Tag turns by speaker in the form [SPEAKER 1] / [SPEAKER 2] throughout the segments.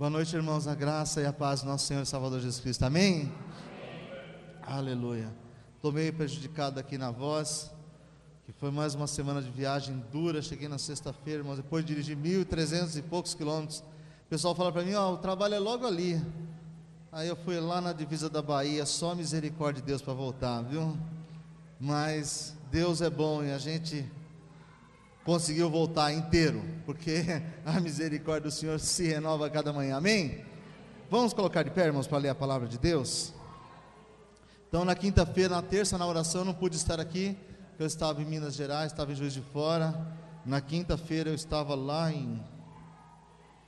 [SPEAKER 1] Boa noite, irmãos. A graça e a paz do nosso Senhor e Salvador Jesus Cristo. Amém? Amém. Aleluia. Estou meio prejudicado aqui na voz, que foi mais uma semana de viagem dura. Cheguei na sexta-feira, irmãos, depois de dirigir 1.300 e poucos quilômetros. O pessoal fala para mim: Ó, oh, o trabalho é logo ali. Aí eu fui lá na divisa da Bahia, só misericórdia de Deus para voltar, viu? Mas Deus é bom e a gente conseguiu voltar inteiro, porque a misericórdia do Senhor se renova a cada manhã. Amém? Vamos colocar de pé, irmãos, para ler a palavra de Deus? Então, na quinta-feira, na terça, na oração, eu não pude estar aqui, eu estava em Minas Gerais, estava em Juiz de Fora. Na quinta-feira, eu estava lá em.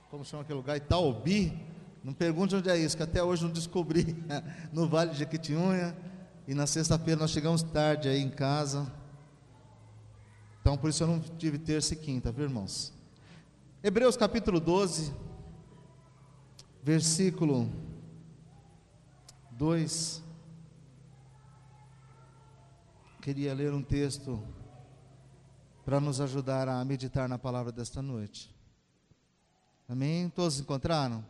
[SPEAKER 1] Como chama aquele lugar? Itaobi. Não pergunte onde é isso, que até hoje não descobri. no Vale de Jequitinhonha. E na sexta-feira, nós chegamos tarde aí em casa então, por isso eu não tive terça e quinta, viu, irmãos? Hebreus capítulo 12, versículo 2. Queria ler um texto para nos ajudar a meditar na palavra desta noite. Amém? Todos encontraram?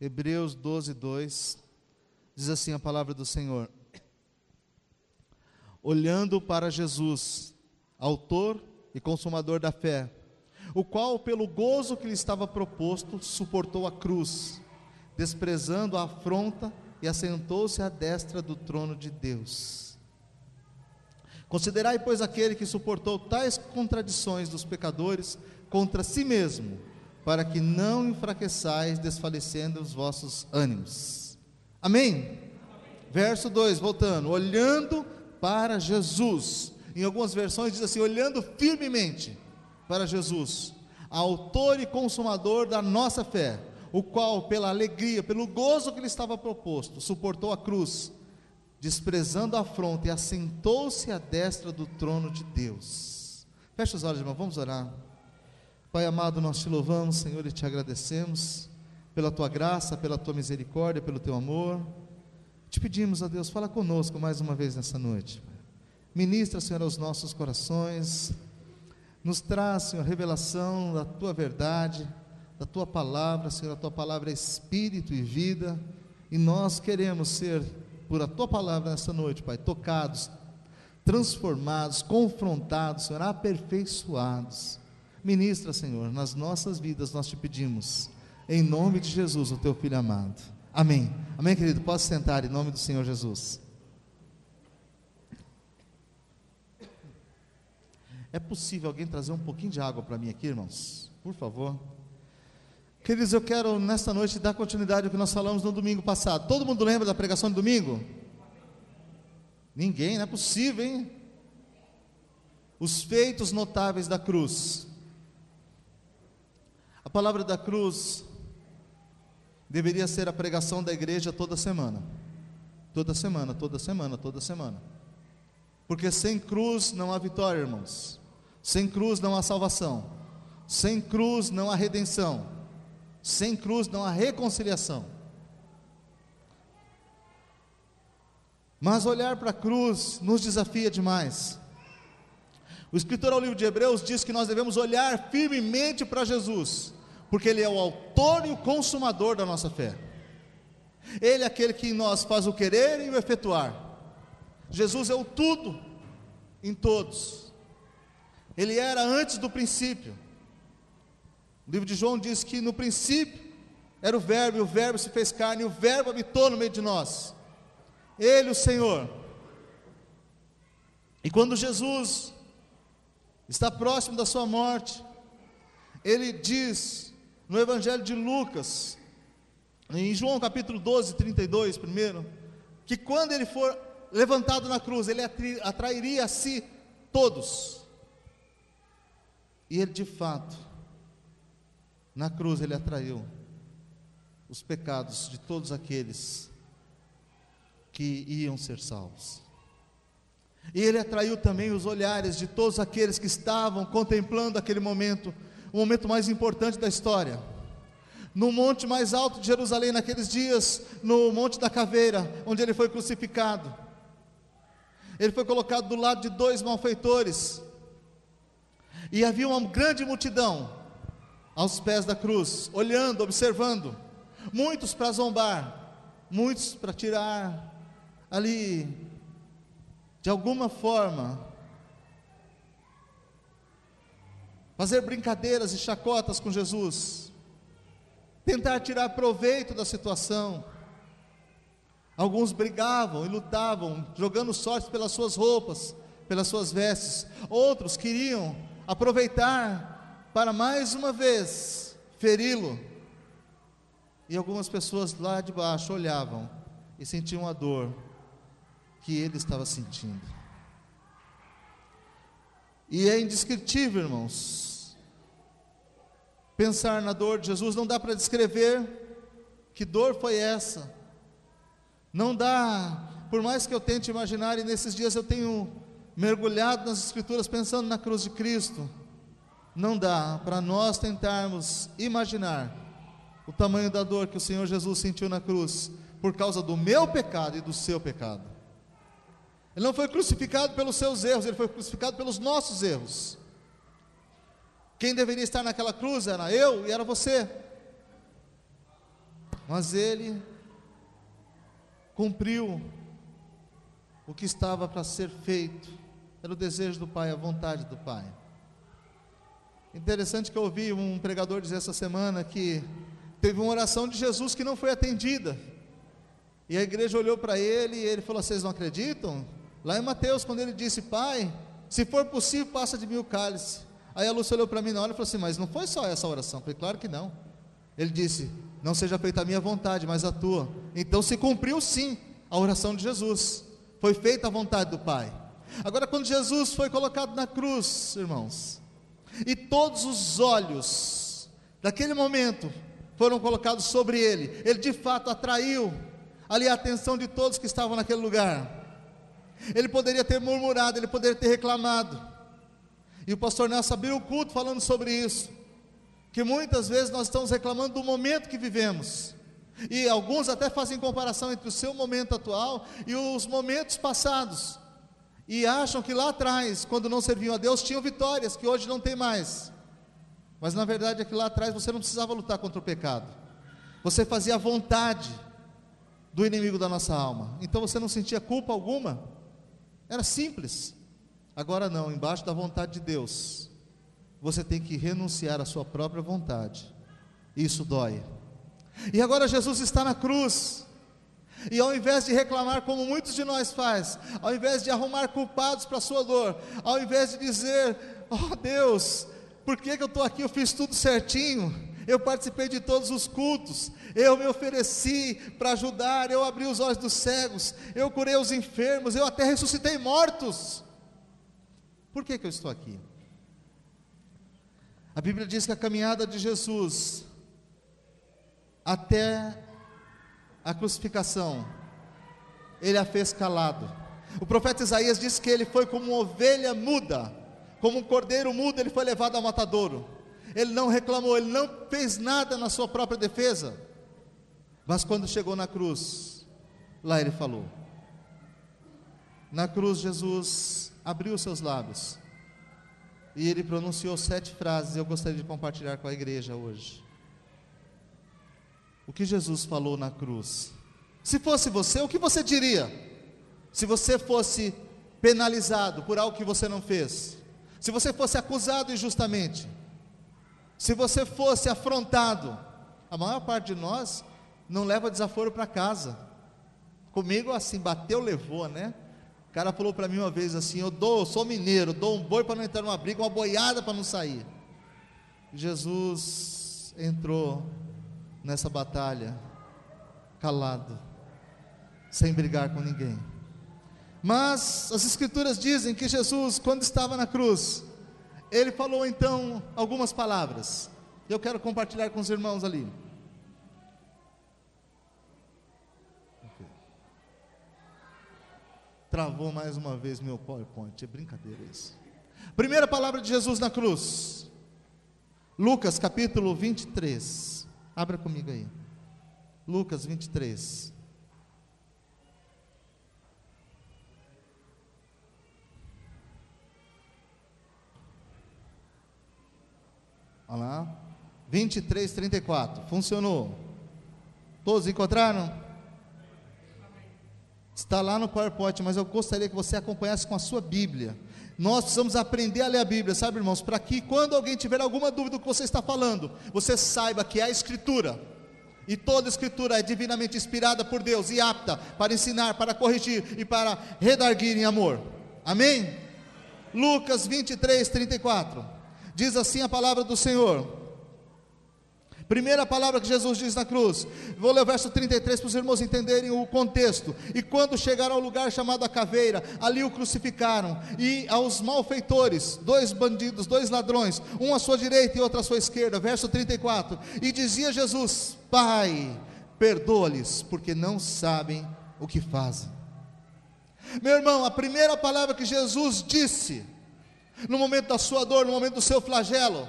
[SPEAKER 1] Hebreus 12, 2 diz assim a palavra do Senhor: olhando para Jesus, autor e consumador da fé, o qual, pelo gozo que lhe estava proposto, suportou a cruz, desprezando a afronta e assentou-se à destra do trono de Deus. Considerai, pois, aquele que suportou tais contradições dos pecadores contra si mesmo, para que não enfraqueçais, desfalecendo os vossos ânimos. Amém? Amém. Verso 2, voltando, olhando para Jesus. Em algumas versões diz assim: olhando firmemente para Jesus, autor e consumador da nossa fé, o qual, pela alegria, pelo gozo que lhe estava proposto, suportou a cruz, desprezando a afronta e assentou-se à destra do trono de Deus. Fecha os olhos, irmão, vamos orar. Pai amado, nós te louvamos, Senhor, e te agradecemos pela tua graça, pela tua misericórdia, pelo teu amor. Te pedimos, a Deus, fala conosco mais uma vez nessa noite. Ministra, Senhor, aos nossos corações. Nos traz, Senhor, revelação da tua verdade, da tua palavra, Senhor, a tua palavra é espírito e vida. E nós queremos ser, por a tua palavra nessa noite, Pai, tocados, transformados, confrontados, Senhor, aperfeiçoados. Ministra, Senhor, nas nossas vidas nós te pedimos, em nome de Jesus, o teu filho amado. Amém. Amém, querido? Posso sentar em nome do Senhor Jesus. É possível alguém trazer um pouquinho de água para mim aqui, irmãos? Por favor. Queridos, eu quero nesta noite dar continuidade ao que nós falamos no domingo passado. Todo mundo lembra da pregação de domingo? Ninguém, não é possível, hein? Os feitos notáveis da cruz. A palavra da cruz deveria ser a pregação da igreja toda semana. Toda semana, toda semana, toda semana. Porque sem cruz não há vitória, irmãos. Sem cruz não há salvação. Sem cruz não há redenção. Sem cruz não há reconciliação. Mas olhar para a cruz nos desafia demais. O escritor ao livro de Hebreus diz que nós devemos olhar firmemente para Jesus porque Ele é o autor e o consumador da nossa fé. Ele é aquele que em nós faz o querer e o efetuar. Jesus é o tudo em todos. Ele era antes do princípio. O livro de João diz que no princípio era o Verbo, e o Verbo se fez carne, e o Verbo habitou no meio de nós. Ele, o Senhor. E quando Jesus está próximo da sua morte, ele diz no Evangelho de Lucas, em João capítulo 12, 32, primeiro, que quando ele for levantado na cruz, ele atrairia a si todos. E ele de fato, na cruz, ele atraiu os pecados de todos aqueles que iam ser salvos. E ele atraiu também os olhares de todos aqueles que estavam contemplando aquele momento o momento mais importante da história. No monte mais alto de Jerusalém, naqueles dias, no Monte da Caveira, onde ele foi crucificado. Ele foi colocado do lado de dois malfeitores. E havia uma grande multidão aos pés da cruz, olhando, observando, muitos para zombar, muitos para tirar ali, de alguma forma, fazer brincadeiras e chacotas com Jesus, tentar tirar proveito da situação. Alguns brigavam e lutavam, jogando sorte pelas suas roupas, pelas suas vestes. Outros queriam aproveitar para mais uma vez feri-lo. E algumas pessoas lá de baixo olhavam e sentiam a dor que ele estava sentindo. E é indescritível, irmãos. Pensar na dor de Jesus não dá para descrever que dor foi essa. Não dá, por mais que eu tente imaginar, e nesses dias eu tenho mergulhado nas Escrituras pensando na cruz de Cristo, não dá para nós tentarmos imaginar o tamanho da dor que o Senhor Jesus sentiu na cruz por causa do meu pecado e do seu pecado. Ele não foi crucificado pelos seus erros, ele foi crucificado pelos nossos erros. Quem deveria estar naquela cruz era eu e era você. Mas ele cumpriu o que estava para ser feito. Era o desejo do Pai, a vontade do Pai. Interessante que eu ouvi um pregador dizer essa semana que teve uma oração de Jesus que não foi atendida. E a igreja olhou para ele e ele falou: Vocês não acreditam? Lá em Mateus, quando ele disse: Pai, se for possível, passa de mim o cálice. Aí a Lúcia olhou para mim na hora e falou assim: Mas não foi só essa oração? Eu falei: Claro que não. Ele disse: Não seja feita a minha vontade, mas a tua. Então se cumpriu sim a oração de Jesus. Foi feita a vontade do Pai. Agora, quando Jesus foi colocado na cruz, irmãos, e todos os olhos daquele momento foram colocados sobre ele, ele de fato atraiu ali a atenção de todos que estavam naquele lugar. Ele poderia ter murmurado, ele poderia ter reclamado. E o pastor Nelson abriu o culto falando sobre isso. Que muitas vezes nós estamos reclamando do momento que vivemos. E alguns até fazem comparação entre o seu momento atual e os momentos passados. E acham que lá atrás, quando não serviam a Deus, tinham vitórias que hoje não tem mais. Mas na verdade é que lá atrás você não precisava lutar contra o pecado. Você fazia a vontade do inimigo da nossa alma. Então você não sentia culpa alguma. Era simples. Agora não, embaixo da vontade de Deus, você tem que renunciar à sua própria vontade. Isso dói. E agora Jesus está na cruz. E ao invés de reclamar como muitos de nós faz, ao invés de arrumar culpados para a sua dor, ao invés de dizer, oh Deus, por que, que eu estou aqui? Eu fiz tudo certinho, eu participei de todos os cultos, eu me ofereci para ajudar, eu abri os olhos dos cegos, eu curei os enfermos, eu até ressuscitei mortos. Por que, que eu estou aqui? A Bíblia diz que a caminhada de Jesus até a crucificação, ele a fez calado. O profeta Isaías diz que ele foi como uma ovelha muda, como um cordeiro mudo, ele foi levado ao matadouro. Ele não reclamou, ele não fez nada na sua própria defesa. Mas quando chegou na cruz, lá ele falou. Na cruz, Jesus abriu seus lábios e ele pronunciou sete frases. Eu gostaria de compartilhar com a igreja hoje. O que Jesus falou na cruz? Se fosse você, o que você diria? Se você fosse penalizado por algo que você não fez, se você fosse acusado injustamente, se você fosse afrontado, a maior parte de nós não leva desaforo para casa. Comigo assim, bateu, levou, né? O cara falou para mim uma vez assim: Eu dou, eu sou mineiro, dou um boi para não entrar numa briga, uma boiada para não sair. Jesus entrou nessa batalha calado, sem brigar com ninguém. Mas as Escrituras dizem que Jesus, quando estava na cruz, ele falou então algumas palavras. Eu quero compartilhar com os irmãos ali. Travou mais uma vez meu PowerPoint, é brincadeira isso. Primeira palavra de Jesus na cruz. Lucas capítulo 23. Abra comigo aí. Lucas 23. Olha lá. 23, 34. Funcionou. Todos encontraram? Está lá no PowerPoint, mas eu gostaria que você acompanhasse com a sua Bíblia. Nós precisamos aprender a ler a Bíblia, sabe, irmãos? Para que quando alguém tiver alguma dúvida do que você está falando, você saiba que é a Escritura. E toda Escritura é divinamente inspirada por Deus e apta para ensinar, para corrigir e para redarguir em amor. Amém? Lucas 23, 34. Diz assim a palavra do Senhor. Primeira palavra que Jesus diz na cruz. Vou ler o verso 33 para os irmãos entenderem o contexto. E quando chegaram ao lugar chamado a caveira, ali o crucificaram. E aos malfeitores, dois bandidos, dois ladrões, um à sua direita e outro à sua esquerda. Verso 34. E dizia Jesus: Pai, perdoa-lhes, porque não sabem o que fazem. Meu irmão, a primeira palavra que Jesus disse, no momento da sua dor, no momento do seu flagelo,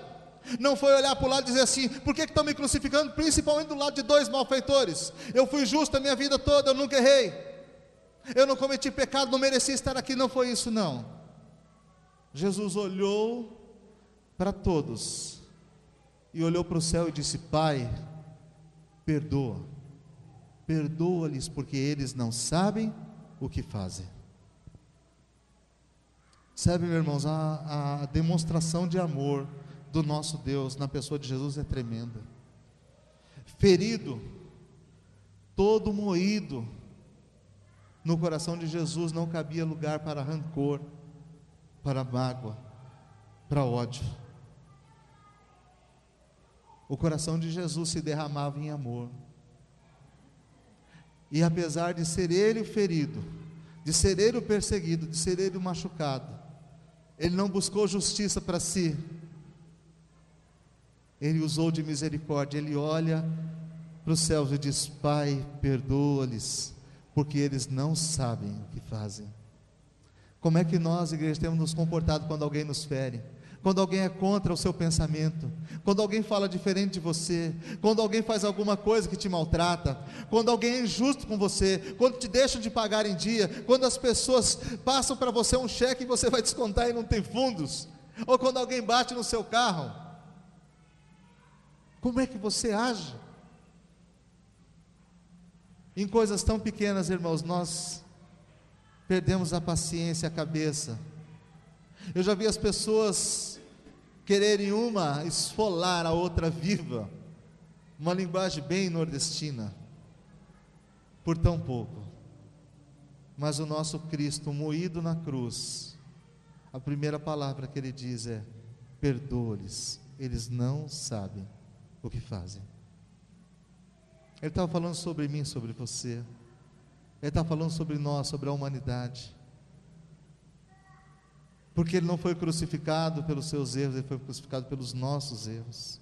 [SPEAKER 1] não foi olhar para o lado e dizer assim: por que estão me crucificando? Principalmente do lado de dois malfeitores. Eu fui justo a minha vida toda, eu nunca errei. Eu não cometi pecado, não mereci estar aqui. Não foi isso, não. Jesus olhou para todos e olhou para o céu e disse: Pai, perdoa, perdoa-lhes, porque eles não sabem o que fazem. Sabe, meus irmãos, a, a demonstração de amor do nosso Deus na pessoa de Jesus é tremenda. Ferido, todo moído, no coração de Jesus não cabia lugar para rancor, para mágoa, para ódio. O coração de Jesus se derramava em amor. E apesar de ser ele o ferido, de ser ele o perseguido, de ser ele o machucado, ele não buscou justiça para si, ele usou de misericórdia, ele olha para os céus e diz: Pai, perdoa-lhes, porque eles não sabem o que fazem. Como é que nós, igreja, temos nos comportado quando alguém nos fere? Quando alguém é contra o seu pensamento, quando alguém fala diferente de você, quando alguém faz alguma coisa que te maltrata, quando alguém é injusto com você, quando te deixam de pagar em dia, quando as pessoas passam para você um cheque e você vai descontar e não tem fundos, ou quando alguém bate no seu carro, como é que você age? Em coisas tão pequenas, irmãos, nós perdemos a paciência, a cabeça. Eu já vi as pessoas quererem uma esfolar a outra viva, uma linguagem bem nordestina, por tão pouco. Mas o nosso Cristo moído na cruz, a primeira palavra que ele diz é: perdoa-lhes, eles não sabem o que fazem. Ele estava falando sobre mim, sobre você. Ele está falando sobre nós, sobre a humanidade. Porque ele não foi crucificado pelos seus erros, ele foi crucificado pelos nossos erros.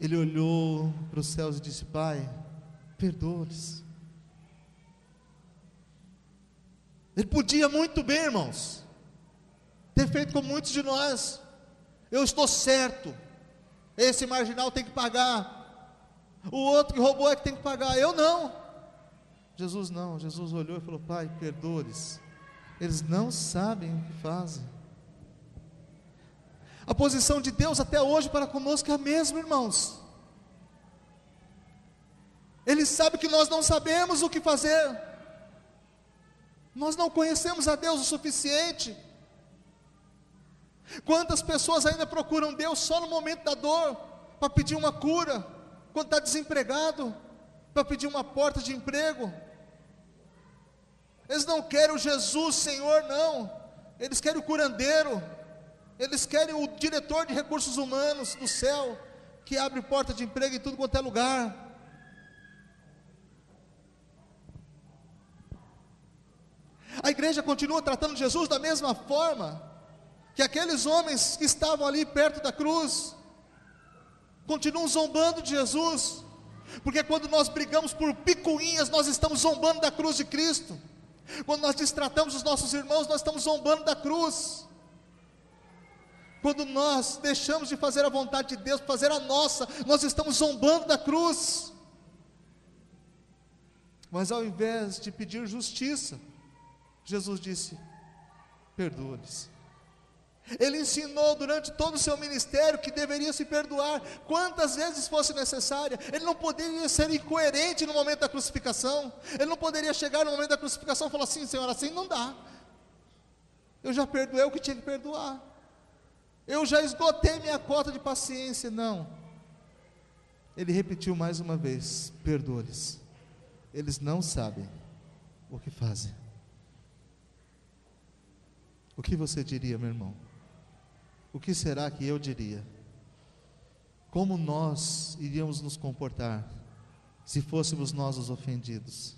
[SPEAKER 1] Ele olhou para os céus e disse: Pai, perdoa-lhes. Ele podia muito bem, irmãos, ter feito como muitos de nós. Eu estou certo. Esse marginal tem que pagar. O outro que roubou é que tem que pagar. Eu não. Jesus não. Jesus olhou e falou: Pai, perdoa-lhes. Eles não sabem o que fazem. A posição de Deus até hoje para conosco é a mesma, irmãos. Ele sabe que nós não sabemos o que fazer. Nós não conhecemos a Deus o suficiente. Quantas pessoas ainda procuram Deus só no momento da dor, para pedir uma cura, quando está desempregado, para pedir uma porta de emprego? Eles não querem o Jesus Senhor, não, eles querem o curandeiro, eles querem o diretor de recursos humanos do céu, que abre porta de emprego em tudo quanto é lugar. A igreja continua tratando Jesus da mesma forma que aqueles homens que estavam ali perto da cruz continuam zombando de Jesus, porque quando nós brigamos por picuinhas, nós estamos zombando da cruz de Cristo. Quando nós distratamos os nossos irmãos, nós estamos zombando da cruz. Quando nós deixamos de fazer a vontade de Deus, fazer a nossa, nós estamos zombando da cruz. Mas ao invés de pedir justiça, Jesus disse: perdoa-lhes Ele ensinou durante todo o seu ministério que deveria se perdoar quantas vezes fosse necessária. Ele não poderia ser incoerente no momento da crucificação. Ele não poderia chegar no momento da crucificação e falar assim: Senhor, assim não dá. Eu já perdoei o que tinha que perdoar. Eu já esgotei minha cota de paciência. Não. Ele repetiu mais uma vez: perdoa-lhes. Eles não sabem o que fazem. O que você diria, meu irmão? O que será que eu diria? Como nós iríamos nos comportar se fôssemos nós os ofendidos?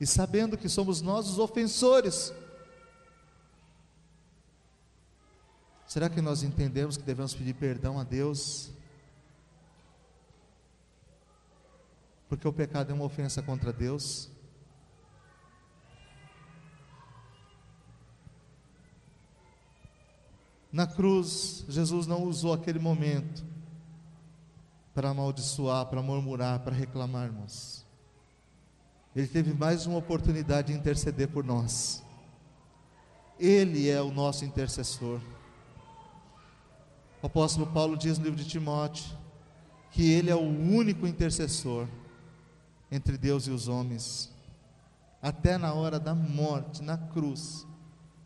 [SPEAKER 1] E sabendo que somos nós os ofensores, será que nós entendemos que devemos pedir perdão a Deus? Porque o pecado é uma ofensa contra Deus? Na cruz, Jesus não usou aquele momento para amaldiçoar, para murmurar, para reclamar. Ele teve mais uma oportunidade de interceder por nós. Ele é o nosso intercessor. O apóstolo Paulo diz no livro de Timóteo que ele é o único intercessor entre Deus e os homens. Até na hora da morte, na cruz,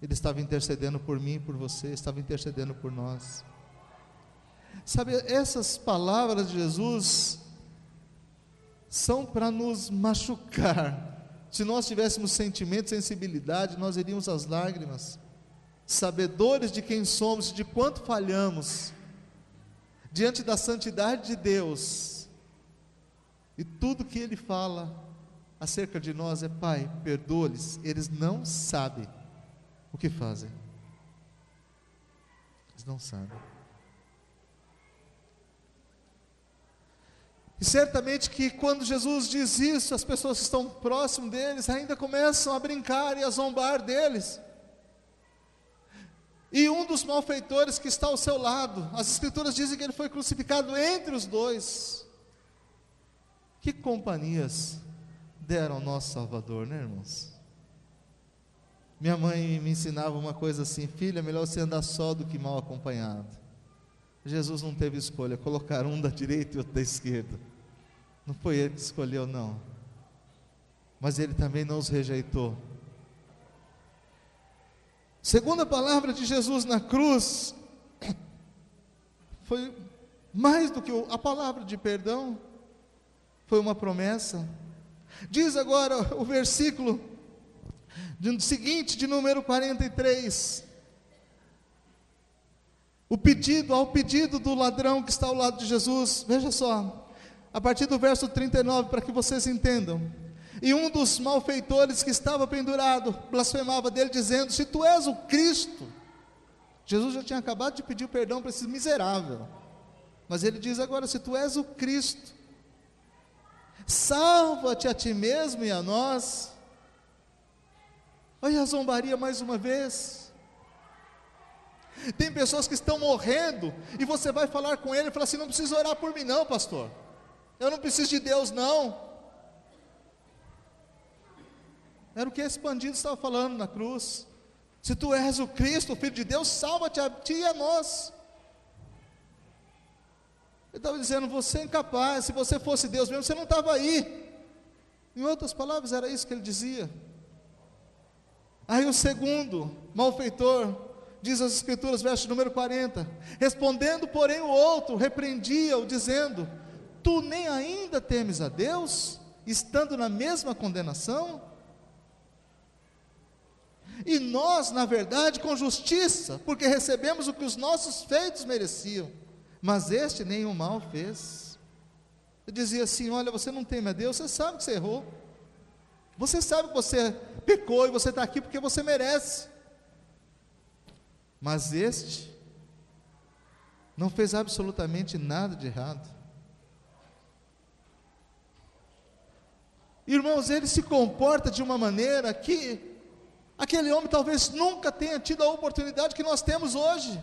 [SPEAKER 1] ele estava intercedendo por mim, por você, estava intercedendo por nós. Sabe, essas palavras de Jesus são para nos machucar. Se nós tivéssemos sentimento, sensibilidade, nós iríamos às lágrimas, sabedores de quem somos, de quanto falhamos, diante da santidade de Deus, e tudo que Ele fala acerca de nós é: Pai, perdoa-lhes, eles não sabem o que fazem? Eles não sabem. E certamente que quando Jesus diz isso, as pessoas que estão próximo deles ainda começam a brincar e a zombar deles. E um dos malfeitores que está ao seu lado, as Escrituras dizem que ele foi crucificado entre os dois. Que companhias deram ao nosso Salvador, né, irmãos? Minha mãe me ensinava uma coisa assim: filha, melhor você andar só do que mal acompanhado. Jesus não teve escolha, colocar um da direita e outro da esquerda. Não foi ele que escolheu, não. Mas ele também não os rejeitou. Segunda palavra de Jesus na cruz foi mais do que a palavra de perdão, foi uma promessa. Diz agora o versículo seguinte, de número 43. O pedido, ao pedido do ladrão que está ao lado de Jesus, veja só, a partir do verso 39, para que vocês entendam. E um dos malfeitores que estava pendurado blasfemava dele, dizendo: Se tu és o Cristo, Jesus já tinha acabado de pedir perdão para esse miserável, mas ele diz agora: Se tu és o Cristo, salva-te a ti mesmo e a nós. Olha a zombaria mais uma vez. Tem pessoas que estão morrendo e você vai falar com ele e fala assim: não precisa orar por mim, não, pastor. Eu não preciso de Deus, não. Era o que esse bandido estava falando na cruz. Se tu és o Cristo, o Filho de Deus, salva-te a ti e a nós. Ele estava dizendo: você é incapaz, se você fosse Deus mesmo, você não estava aí. Em outras palavras, era isso que ele dizia. Aí o segundo malfeitor, diz as Escrituras, verso número 40: Respondendo, porém, o outro repreendia-o, dizendo: Tu nem ainda temes a Deus, estando na mesma condenação? E nós, na verdade, com justiça, porque recebemos o que os nossos feitos mereciam, mas este nenhum mal fez. Eu dizia assim: Olha, você não teme a Deus, você sabe que você errou. Você sabe que você pecou e você está aqui porque você merece. Mas este não fez absolutamente nada de errado. Irmãos, ele se comporta de uma maneira que aquele homem talvez nunca tenha tido a oportunidade que nós temos hoje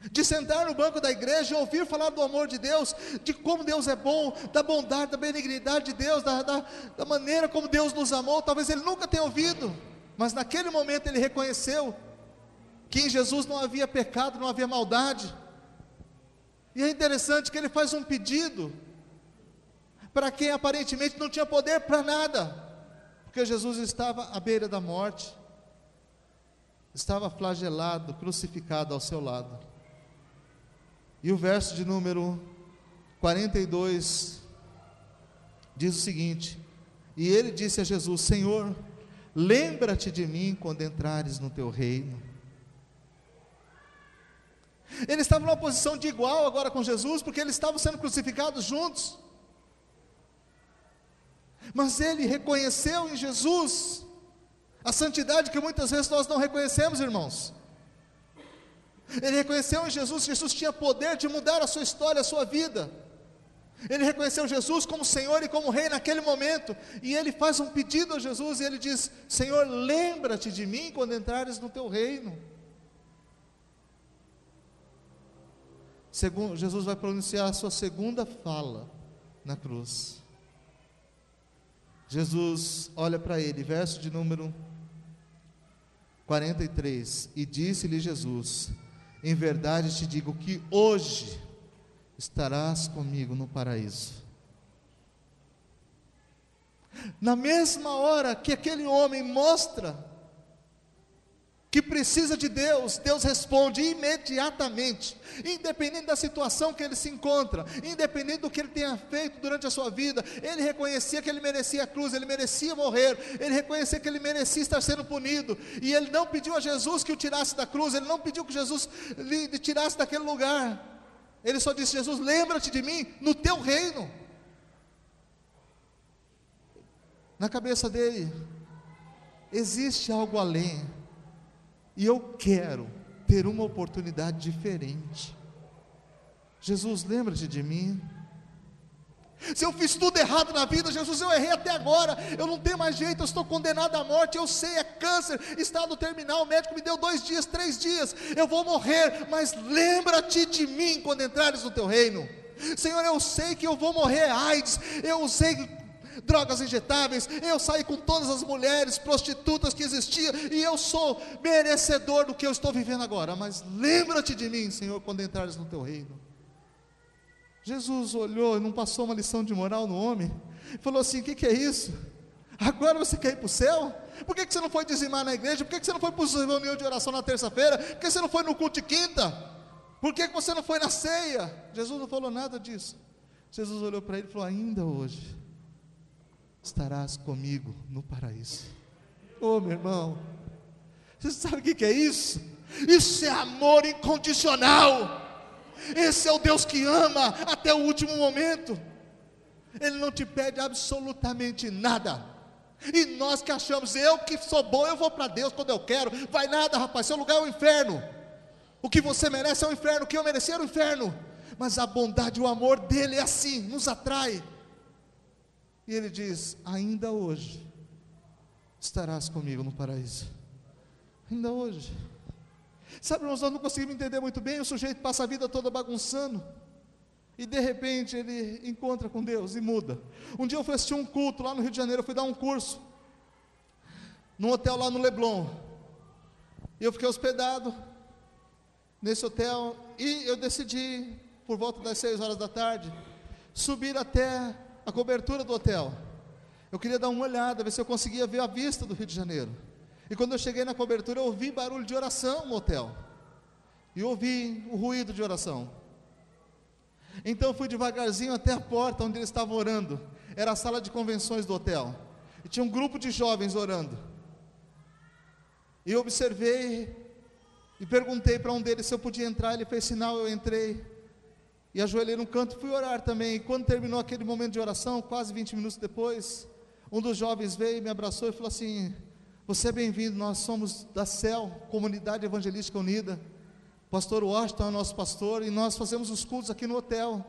[SPEAKER 1] de sentar no banco da igreja e ouvir falar do amor de Deus, de como Deus é bom, da bondade, da benignidade de Deus, da, da, da, maneira como Deus nos amou. Talvez ele nunca tenha ouvido, mas naquele momento ele reconheceu que em Jesus não havia pecado, não havia maldade. E é interessante que ele faz um pedido para quem aparentemente não tinha poder para nada, porque Jesus estava à beira da morte, estava flagelado, crucificado ao seu lado. E o verso de número 42 diz o seguinte: E ele disse a Jesus: Senhor, lembra-te de mim quando entrares no teu reino. Ele estava numa posição de igual agora com Jesus, porque eles estavam sendo crucificados juntos. Mas ele reconheceu em Jesus a santidade que muitas vezes nós não reconhecemos, irmãos. Ele reconheceu em Jesus Jesus tinha poder de mudar a sua história, a sua vida. Ele reconheceu Jesus como Senhor e como Rei naquele momento, e ele faz um pedido a Jesus e ele diz: Senhor, lembra-te de mim quando entrares no teu reino. Segundo, Jesus vai pronunciar a sua segunda fala na cruz. Jesus olha para ele, verso de número 43, e disse-lhe Jesus: Em verdade te digo que hoje estarás comigo no paraíso. Na mesma hora que aquele homem mostra que precisa de Deus, Deus responde imediatamente, independente da situação que ele se encontra, independente do que ele tenha feito durante a sua vida, ele reconhecia que ele merecia a cruz, ele merecia morrer, ele reconhecia que ele merecia estar sendo punido, e ele não pediu a Jesus que o tirasse da cruz, ele não pediu que Jesus lhe tirasse daquele lugar, ele só disse: Jesus, lembra-te de mim no teu reino. Na cabeça dele, existe algo além e eu quero ter uma oportunidade diferente. Jesus, lembra-te de mim. Se eu fiz tudo errado na vida, Jesus, eu errei até agora, eu não tenho mais jeito, eu estou condenado à morte, eu sei, é câncer, estado terminal, o médico me deu dois dias, três dias, eu vou morrer, mas lembra-te de mim quando entrares no teu reino. Senhor, eu sei que eu vou morrer AIDS, eu sei drogas injetáveis, eu saí com todas as mulheres prostitutas que existiam, e eu sou merecedor do que eu estou vivendo agora. Mas lembra-te de mim, Senhor, quando entrares no teu reino. Jesus olhou e não passou uma lição de moral no homem, falou assim: o que, que é isso? Agora você quer ir para o céu? Por que, que você não foi dizimar na igreja? Por que, que você não foi para a reunião de oração na terça-feira? Por que você não foi no culto de quinta? Por que, que você não foi na ceia? Jesus não falou nada disso. Jesus olhou para ele e falou: Ainda hoje estarás comigo no paraíso. Oh, meu irmão, você sabe o que é isso? Isso é amor incondicional. Esse é o Deus que ama até o último momento. Ele não te pede absolutamente nada. E nós que achamos, eu que sou bom, eu vou para Deus quando eu quero. Vai nada, rapaz, seu lugar é o inferno. O que você merece é o inferno, o que eu merecer é o inferno. Mas a bondade, o amor dele é assim, nos atrai. E ele diz: Ainda hoje estarás comigo no paraíso. Ainda hoje. Sabe, nós não conseguimos entender muito bem. O sujeito passa a vida toda bagunçando. E de repente ele encontra com Deus e muda. Um dia eu fui assistir um culto lá no Rio de Janeiro. Eu fui dar um curso. Num hotel lá no Leblon. E eu fiquei hospedado nesse hotel. E eu decidi, por volta das seis horas da tarde, subir até a cobertura do hotel. Eu queria dar uma olhada, ver se eu conseguia ver a vista do Rio de Janeiro. E quando eu cheguei na cobertura, eu ouvi barulho de oração no hotel. E ouvi o ruído de oração. Então fui devagarzinho até a porta onde eles estavam orando. Era a sala de convenções do hotel. E tinha um grupo de jovens orando. E eu observei e perguntei para um deles se eu podia entrar. Ele fez sinal, eu entrei. E ajoelhei no canto e fui orar também. E quando terminou aquele momento de oração, quase 20 minutos depois, um dos jovens veio, me abraçou e falou assim: Você é bem-vindo, nós somos da CEL, Comunidade Evangelística Unida. Pastor Washington é o nosso pastor e nós fazemos os cultos aqui no hotel.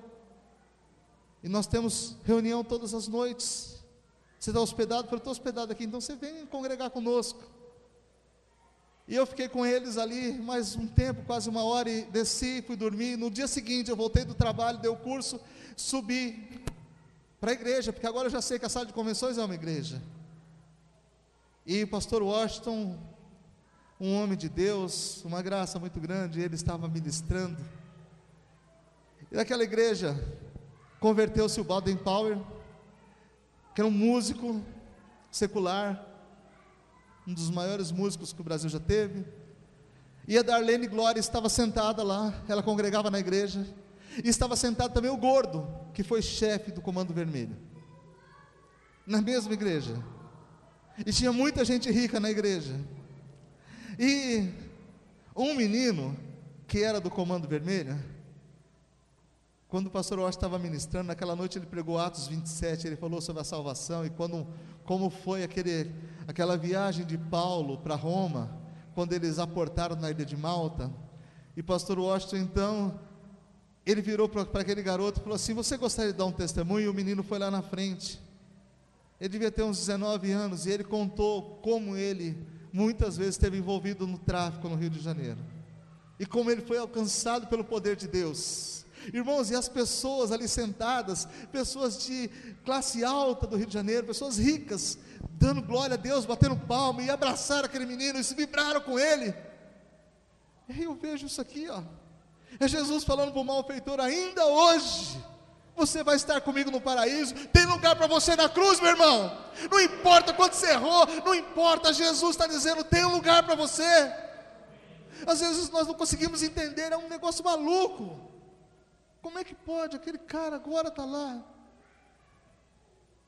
[SPEAKER 1] E nós temos reunião todas as noites. Você está hospedado? Eu estou hospedado aqui, então você vem congregar conosco. E eu fiquei com eles ali mais um tempo, quase uma hora, e desci, fui dormir. No dia seguinte, eu voltei do trabalho, dei o curso, subi para a igreja, porque agora eu já sei que a sala de convenções é uma igreja. E o pastor Washington um homem de Deus, uma graça muito grande, ele estava ministrando. E naquela igreja converteu-se o Baden Powell, que era um músico secular, um dos maiores músicos que o Brasil já teve. E a Darlene Glória estava sentada lá, ela congregava na igreja. E estava sentado também o gordo, que foi chefe do Comando Vermelho. Na mesma igreja. E tinha muita gente rica na igreja. E um menino, que era do Comando Vermelho, quando o pastor Walsh estava ministrando, naquela noite ele pregou Atos 27, ele falou sobre a salvação e quando, como foi aquele, aquela viagem de Paulo para Roma, quando eles aportaram na ilha de Malta. E pastor Washington então ele virou para aquele garoto e falou assim: Você gostaria de dar um testemunho? E o menino foi lá na frente. Ele devia ter uns 19 anos e ele contou como ele muitas vezes esteve envolvido no tráfico no Rio de Janeiro. E como ele foi alcançado pelo poder de Deus. Irmãos, e as pessoas ali sentadas, pessoas de classe alta do Rio de Janeiro, pessoas ricas, dando glória a Deus, batendo palma e abraçaram aquele menino e se vibraram com ele. E eu vejo isso aqui, ó. É Jesus falando para o malfeitor: ainda hoje você vai estar comigo no paraíso. Tem lugar para você na cruz, meu irmão. Não importa quanto você errou, não importa. Jesus está dizendo: tem um lugar para você. Às vezes nós não conseguimos entender, é um negócio maluco. Como é que pode? Aquele cara agora está lá,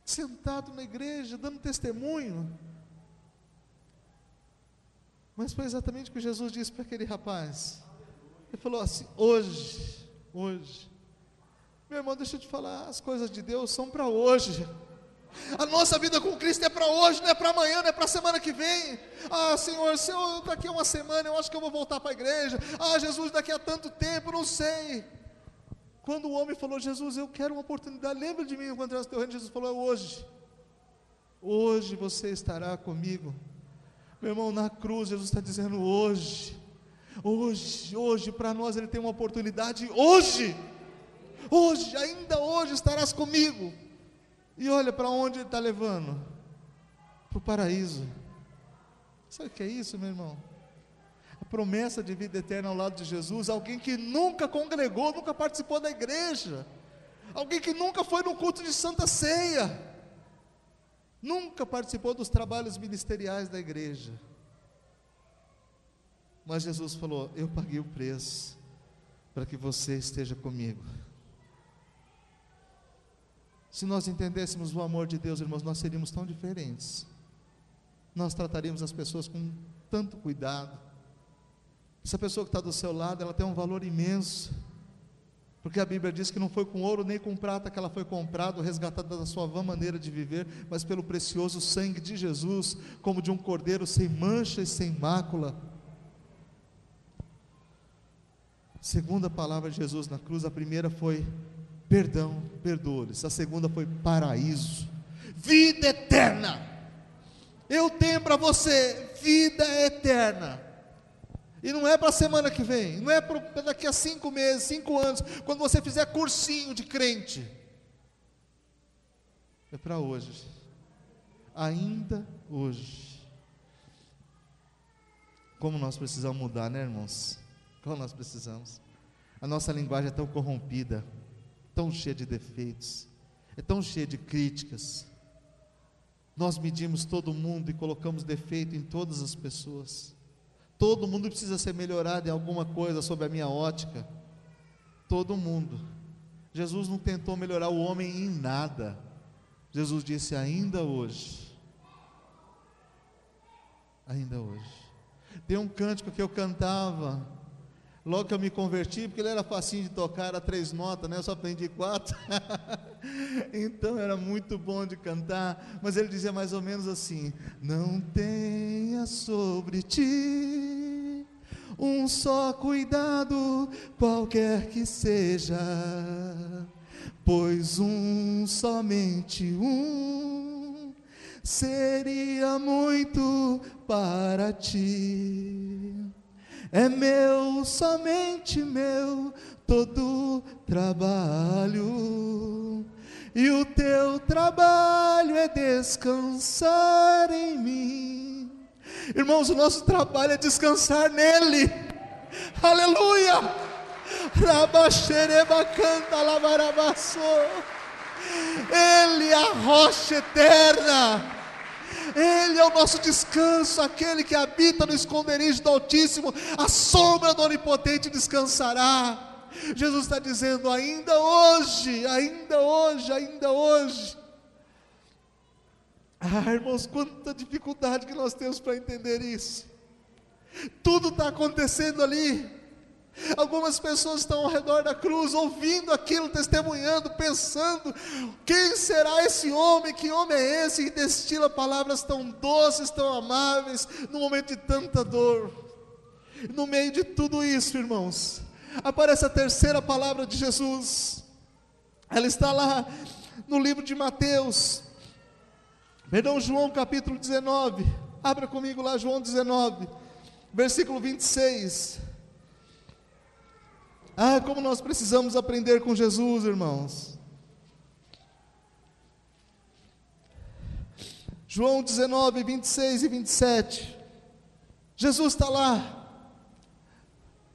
[SPEAKER 1] sentado na igreja, dando testemunho. Mas foi exatamente o que Jesus disse para aquele rapaz. Ele falou assim: hoje, hoje. Meu irmão, deixa eu te falar, as coisas de Deus são para hoje. A nossa vida com Cristo é para hoje, não é para amanhã, não é para a semana que vem. Ah, Senhor, se eu daqui a uma semana eu acho que eu vou voltar para a igreja. Ah, Jesus, daqui a tanto tempo, não sei. Quando o homem falou, Jesus, eu quero uma oportunidade, lembra de mim enquanto eu teu reino, Jesus falou, é hoje. Hoje você estará comigo. Meu irmão, na cruz, Jesus está dizendo hoje. Hoje, hoje, para nós Ele tem uma oportunidade, hoje, hoje, ainda hoje estarás comigo. E olha para onde Ele está levando para o paraíso. Sabe o que é isso, meu irmão? Promessa de vida eterna ao lado de Jesus, alguém que nunca congregou, nunca participou da igreja, alguém que nunca foi no culto de Santa Ceia, nunca participou dos trabalhos ministeriais da igreja mas Jesus falou: Eu paguei o preço para que você esteja comigo. Se nós entendêssemos o amor de Deus, irmãos, nós seríamos tão diferentes. Nós trataríamos as pessoas com tanto cuidado. Essa pessoa que está do seu lado, ela tem um valor imenso. Porque a Bíblia diz que não foi com ouro nem com prata que ela foi comprada, resgatada da sua vã maneira de viver, mas pelo precioso sangue de Jesus, como de um cordeiro sem mancha e sem mácula. Segunda palavra de Jesus na cruz, a primeira foi perdão, perdoa-lhes. A segunda foi paraíso, vida eterna. Eu tenho para você vida eterna. E não é para a semana que vem, não é para daqui a cinco meses, cinco anos, quando você fizer cursinho de crente. É para hoje, ainda hoje. Como nós precisamos mudar, né, irmãos? Como nós precisamos. A nossa linguagem é tão corrompida, tão cheia de defeitos, é tão cheia de críticas. Nós medimos todo mundo e colocamos defeito em todas as pessoas. Todo mundo precisa ser melhorado em alguma coisa sobre a minha ótica. Todo mundo. Jesus não tentou melhorar o homem em nada. Jesus disse: ainda hoje. Ainda hoje. Tem um cântico que eu cantava Logo que eu me converti, porque ele era facinho de tocar, era três notas, né? Eu só aprendi quatro. então era muito bom de cantar. Mas ele dizia mais ou menos assim: Não tenha sobre ti um só cuidado, qualquer que seja, pois um, somente um, seria muito para ti é meu, somente meu, todo trabalho. E o teu trabalho é descansar em mim, Irmãos, o nosso trabalho é descansar nele. Aleluia! Rabaxereba canta lavarabaçô. Ele é a rocha eterna. Ele é o nosso descanso, aquele que habita no esconderijo do Altíssimo, a sombra do Onipotente descansará. Jesus está dizendo: ainda hoje, ainda hoje, ainda hoje. Ah, irmãos, quanta dificuldade que nós temos para entender isso. Tudo está acontecendo ali. Algumas pessoas estão ao redor da cruz, ouvindo aquilo, testemunhando, pensando: quem será esse homem? Que homem é esse que destila palavras tão doces, tão amáveis, no momento de tanta dor? No meio de tudo isso, irmãos, aparece a terceira palavra de Jesus. Ela está lá no livro de Mateus, perdão, João capítulo 19. Abra comigo lá, João 19, versículo 26. Ah, como nós precisamos aprender com Jesus, irmãos. João 19, 26 e 27. Jesus está lá,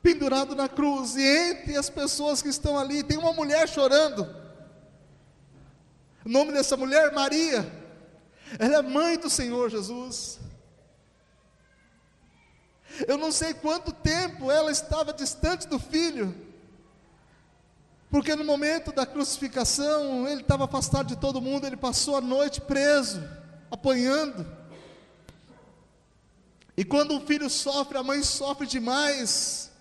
[SPEAKER 1] pendurado na cruz, e entre as pessoas que estão ali, tem uma mulher chorando. O nome dessa mulher, Maria. Ela é mãe do Senhor Jesus. Eu não sei quanto tempo ela estava distante do filho. Porque no momento da crucificação, ele estava afastado de todo mundo, ele passou a noite preso, apanhando. E quando o filho sofre, a mãe sofre demais.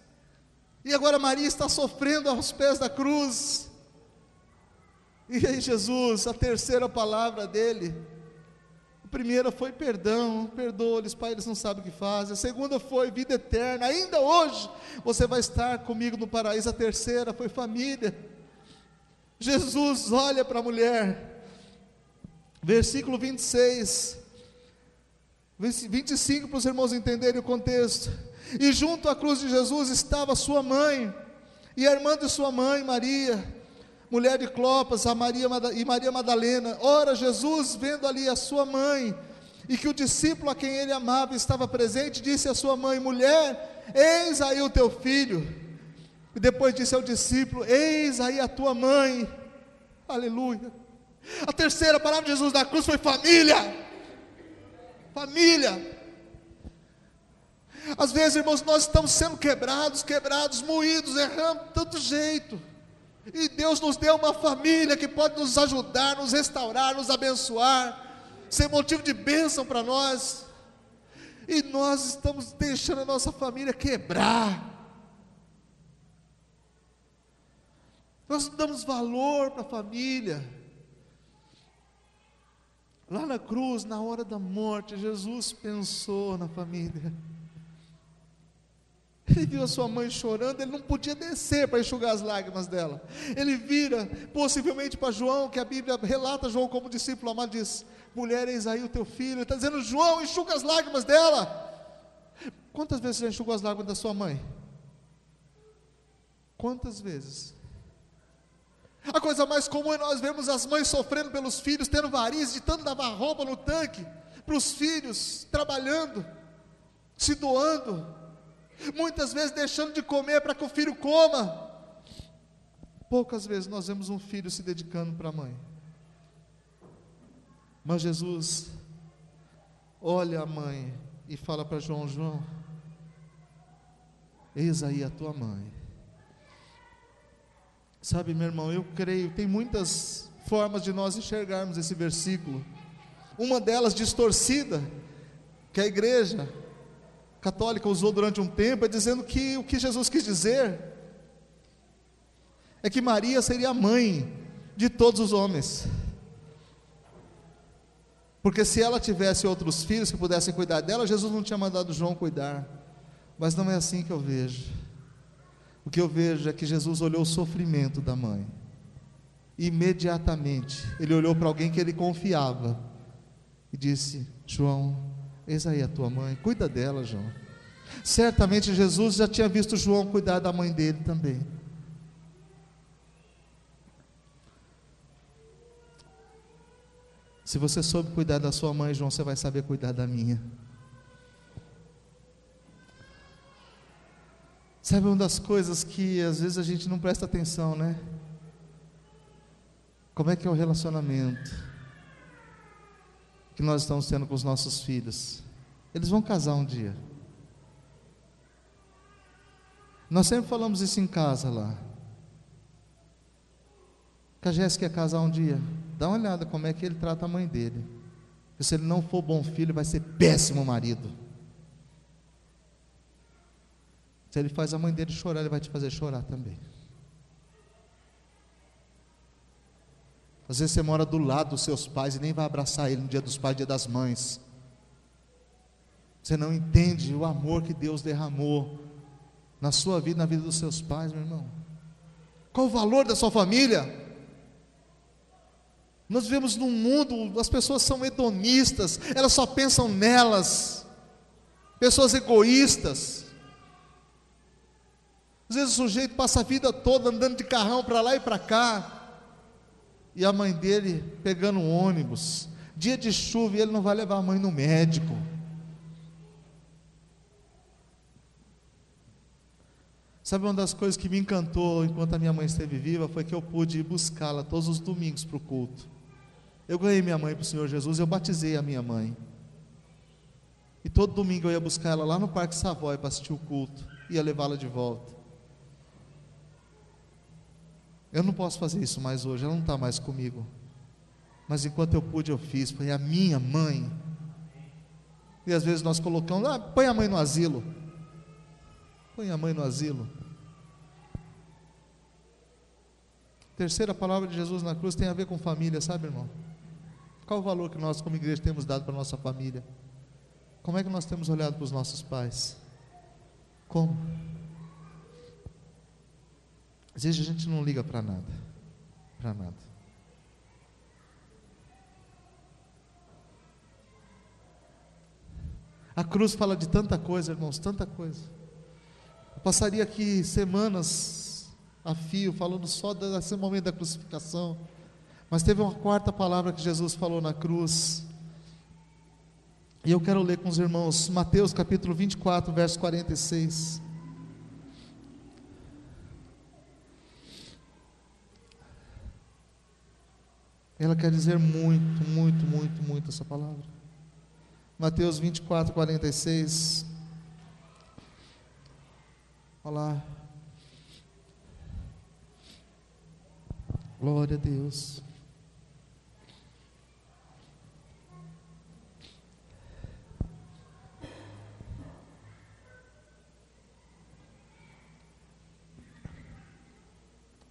[SPEAKER 1] E agora Maria está sofrendo aos pés da cruz. E aí Jesus, a terceira palavra dele, a primeira foi perdão, perdoa-lhes, Pai, eles não sabem o que fazem. A segunda foi vida eterna, ainda hoje você vai estar comigo no paraíso. A terceira foi família. Jesus olha para a mulher, versículo 26, 25 para os irmãos entenderem o contexto. E junto à cruz de Jesus estava sua mãe, e a irmã de sua mãe, Maria mulher de Clopas, a Maria e Maria Madalena. Ora, Jesus, vendo ali a sua mãe, e que o discípulo a quem ele amava estava presente, disse à sua mãe: Mulher, eis aí o teu filho. E depois disse ao discípulo: Eis aí a tua mãe. Aleluia. A terceira palavra de Jesus na cruz foi família. Família. Às vezes, irmãos, nós estamos sendo quebrados, quebrados, moídos, errando de tanto jeito. E Deus nos deu uma família que pode nos ajudar, nos restaurar, nos abençoar, ser motivo de bênção para nós. E nós estamos deixando a nossa família quebrar. Nós não damos valor para a família. Lá na cruz, na hora da morte, Jesus pensou na família. Ele viu a sua mãe chorando, ele não podia descer para enxugar as lágrimas dela. Ele vira, possivelmente para João, que a Bíblia relata João como discípulo amado, diz: Mulher, eis aí o teu filho. Ele está dizendo: João, enxuga as lágrimas dela. Quantas vezes você enxugou as lágrimas da sua mãe? Quantas vezes? A coisa mais comum é nós vermos as mães sofrendo pelos filhos, tendo varizes, de tanto lavar roupa no tanque, para os filhos, trabalhando, se doando muitas vezes deixando de comer para que o filho coma. Poucas vezes nós vemos um filho se dedicando para a mãe. Mas Jesus olha a mãe e fala para João: João, eis aí a tua mãe. Sabe, meu irmão, eu creio, tem muitas formas de nós enxergarmos esse versículo. Uma delas distorcida, que a igreja católica usou durante um tempo, é dizendo que o que Jesus quis dizer é que Maria seria a mãe de todos os homens. Porque se ela tivesse outros filhos que pudessem cuidar dela, Jesus não tinha mandado João cuidar. Mas não é assim que eu vejo. O que eu vejo é que Jesus olhou o sofrimento da mãe. Imediatamente, ele olhou para alguém que ele confiava e disse: João, Eis aí a tua mãe, cuida dela, João. Certamente Jesus já tinha visto João cuidar da mãe dele também. Se você soube cuidar da sua mãe, João, você vai saber cuidar da minha. Sabe uma das coisas que às vezes a gente não presta atenção, né? Como é que é o relacionamento? Que nós estamos tendo com os nossos filhos? Eles vão casar um dia. Nós sempre falamos isso em casa lá. Que a Jéssica quer casar um dia. Dá uma olhada como é que ele trata a mãe dele. Porque se ele não for bom filho, vai ser péssimo marido. Se ele faz a mãe dele chorar, ele vai te fazer chorar também. Às vezes você mora do lado dos seus pais e nem vai abraçar ele no dia dos pais, dia das mães. Você não entende o amor que Deus derramou na sua vida, na vida dos seus pais, meu irmão. Qual o valor da sua família? Nós vivemos num mundo, as pessoas são hedonistas, elas só pensam nelas, pessoas egoístas. Às vezes o sujeito passa a vida toda andando de carrão para lá e para cá, e a mãe dele pegando um ônibus, dia de chuva, e ele não vai levar a mãe no médico. Sabe uma das coisas que me encantou enquanto a minha mãe esteve viva foi que eu pude ir buscá-la todos os domingos para o culto. Eu ganhei minha mãe para o Senhor Jesus, eu batizei a minha mãe. E todo domingo eu ia buscar ela lá no Parque Savoy para assistir o culto, ia levá-la de volta. Eu não posso fazer isso mais hoje, ela não está mais comigo. Mas enquanto eu pude, eu fiz. Foi a minha mãe. E às vezes nós colocamos, ah, põe a mãe no asilo. Põe a mãe no asilo. Terceira palavra de Jesus na cruz tem a ver com família, sabe, irmão? Qual o valor que nós, como igreja, temos dado para a nossa família? Como é que nós temos olhado para os nossos pais? Como? Às vezes a gente não liga para nada. Para nada. A cruz fala de tanta coisa, irmãos, tanta coisa. Eu passaria aqui semanas a fio falando só desse momento da crucificação. Mas teve uma quarta palavra que Jesus falou na cruz. E eu quero ler com os irmãos Mateus capítulo 24, verso 46. Ela quer dizer muito, muito, muito, muito essa palavra. Mateus 24, 46. Olha lá. Glória a Deus.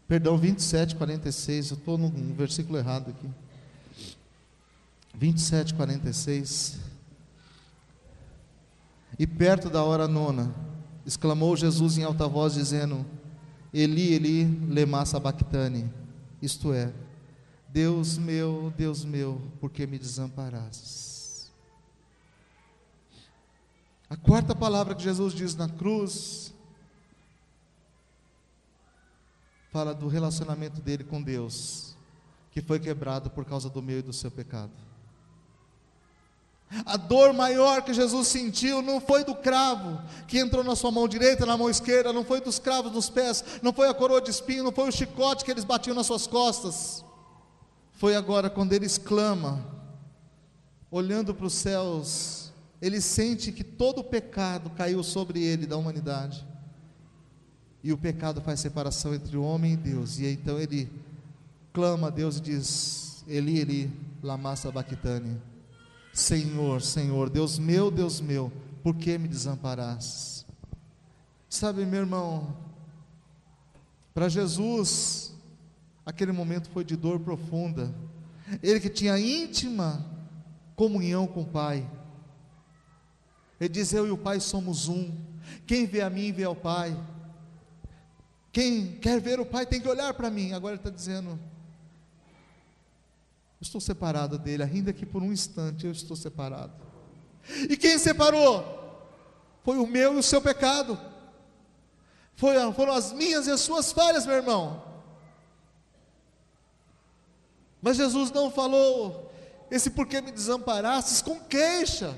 [SPEAKER 1] Perdão, 27, 46. Eu estou no, versículo errado aqui. 27, 46. E perto da hora nona, exclamou Jesus em alta voz, dizendo: Eli, Eli, lema sabachthani. Isto é, Deus meu, Deus meu, por que me desamparastes? A quarta palavra que Jesus diz na cruz fala do relacionamento dele com Deus, que foi quebrado por causa do meu e do seu pecado. A dor maior que Jesus sentiu não foi do cravo que entrou na sua mão direita, na mão esquerda, não foi dos cravos nos pés, não foi a coroa de espinho, não foi o chicote que eles batiam nas suas costas. Foi agora quando ele exclama, olhando para os céus, ele sente que todo o pecado caiu sobre ele da humanidade. E o pecado faz separação entre o homem e Deus. E então ele clama a Deus e diz: Eli, Eli, lama sabachthani. Senhor, Senhor, Deus meu, Deus meu, por que me desamparaste? Sabe, meu irmão, para Jesus, aquele momento foi de dor profunda. Ele que tinha íntima comunhão com o Pai. Ele diz: Eu e o Pai somos um. Quem vê a mim, vê ao Pai. Quem quer ver o Pai tem que olhar para mim. Agora ele está dizendo: Eu estou separado dele, ainda que por um instante eu estou separado. E quem separou? Foi o meu e o seu pecado. Foi, foram as minhas e as suas falhas, meu irmão. Mas Jesus não falou esse porquê me desamparastes com queixa.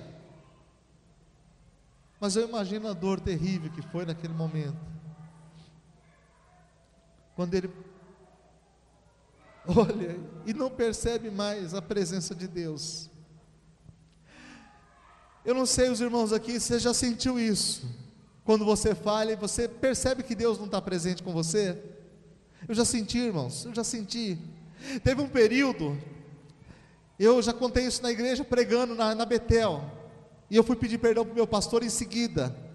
[SPEAKER 1] Mas eu imagino a dor terrível que foi naquele momento. Quando ele olha e não percebe mais a presença de Deus. Eu não sei, os irmãos aqui, você já sentiu isso? Quando você falha e você percebe que Deus não está presente com você? Eu já senti, irmãos, eu já senti. Teve um período, eu já contei isso na igreja pregando na, na Betel, e eu fui pedir perdão para o meu pastor em seguida.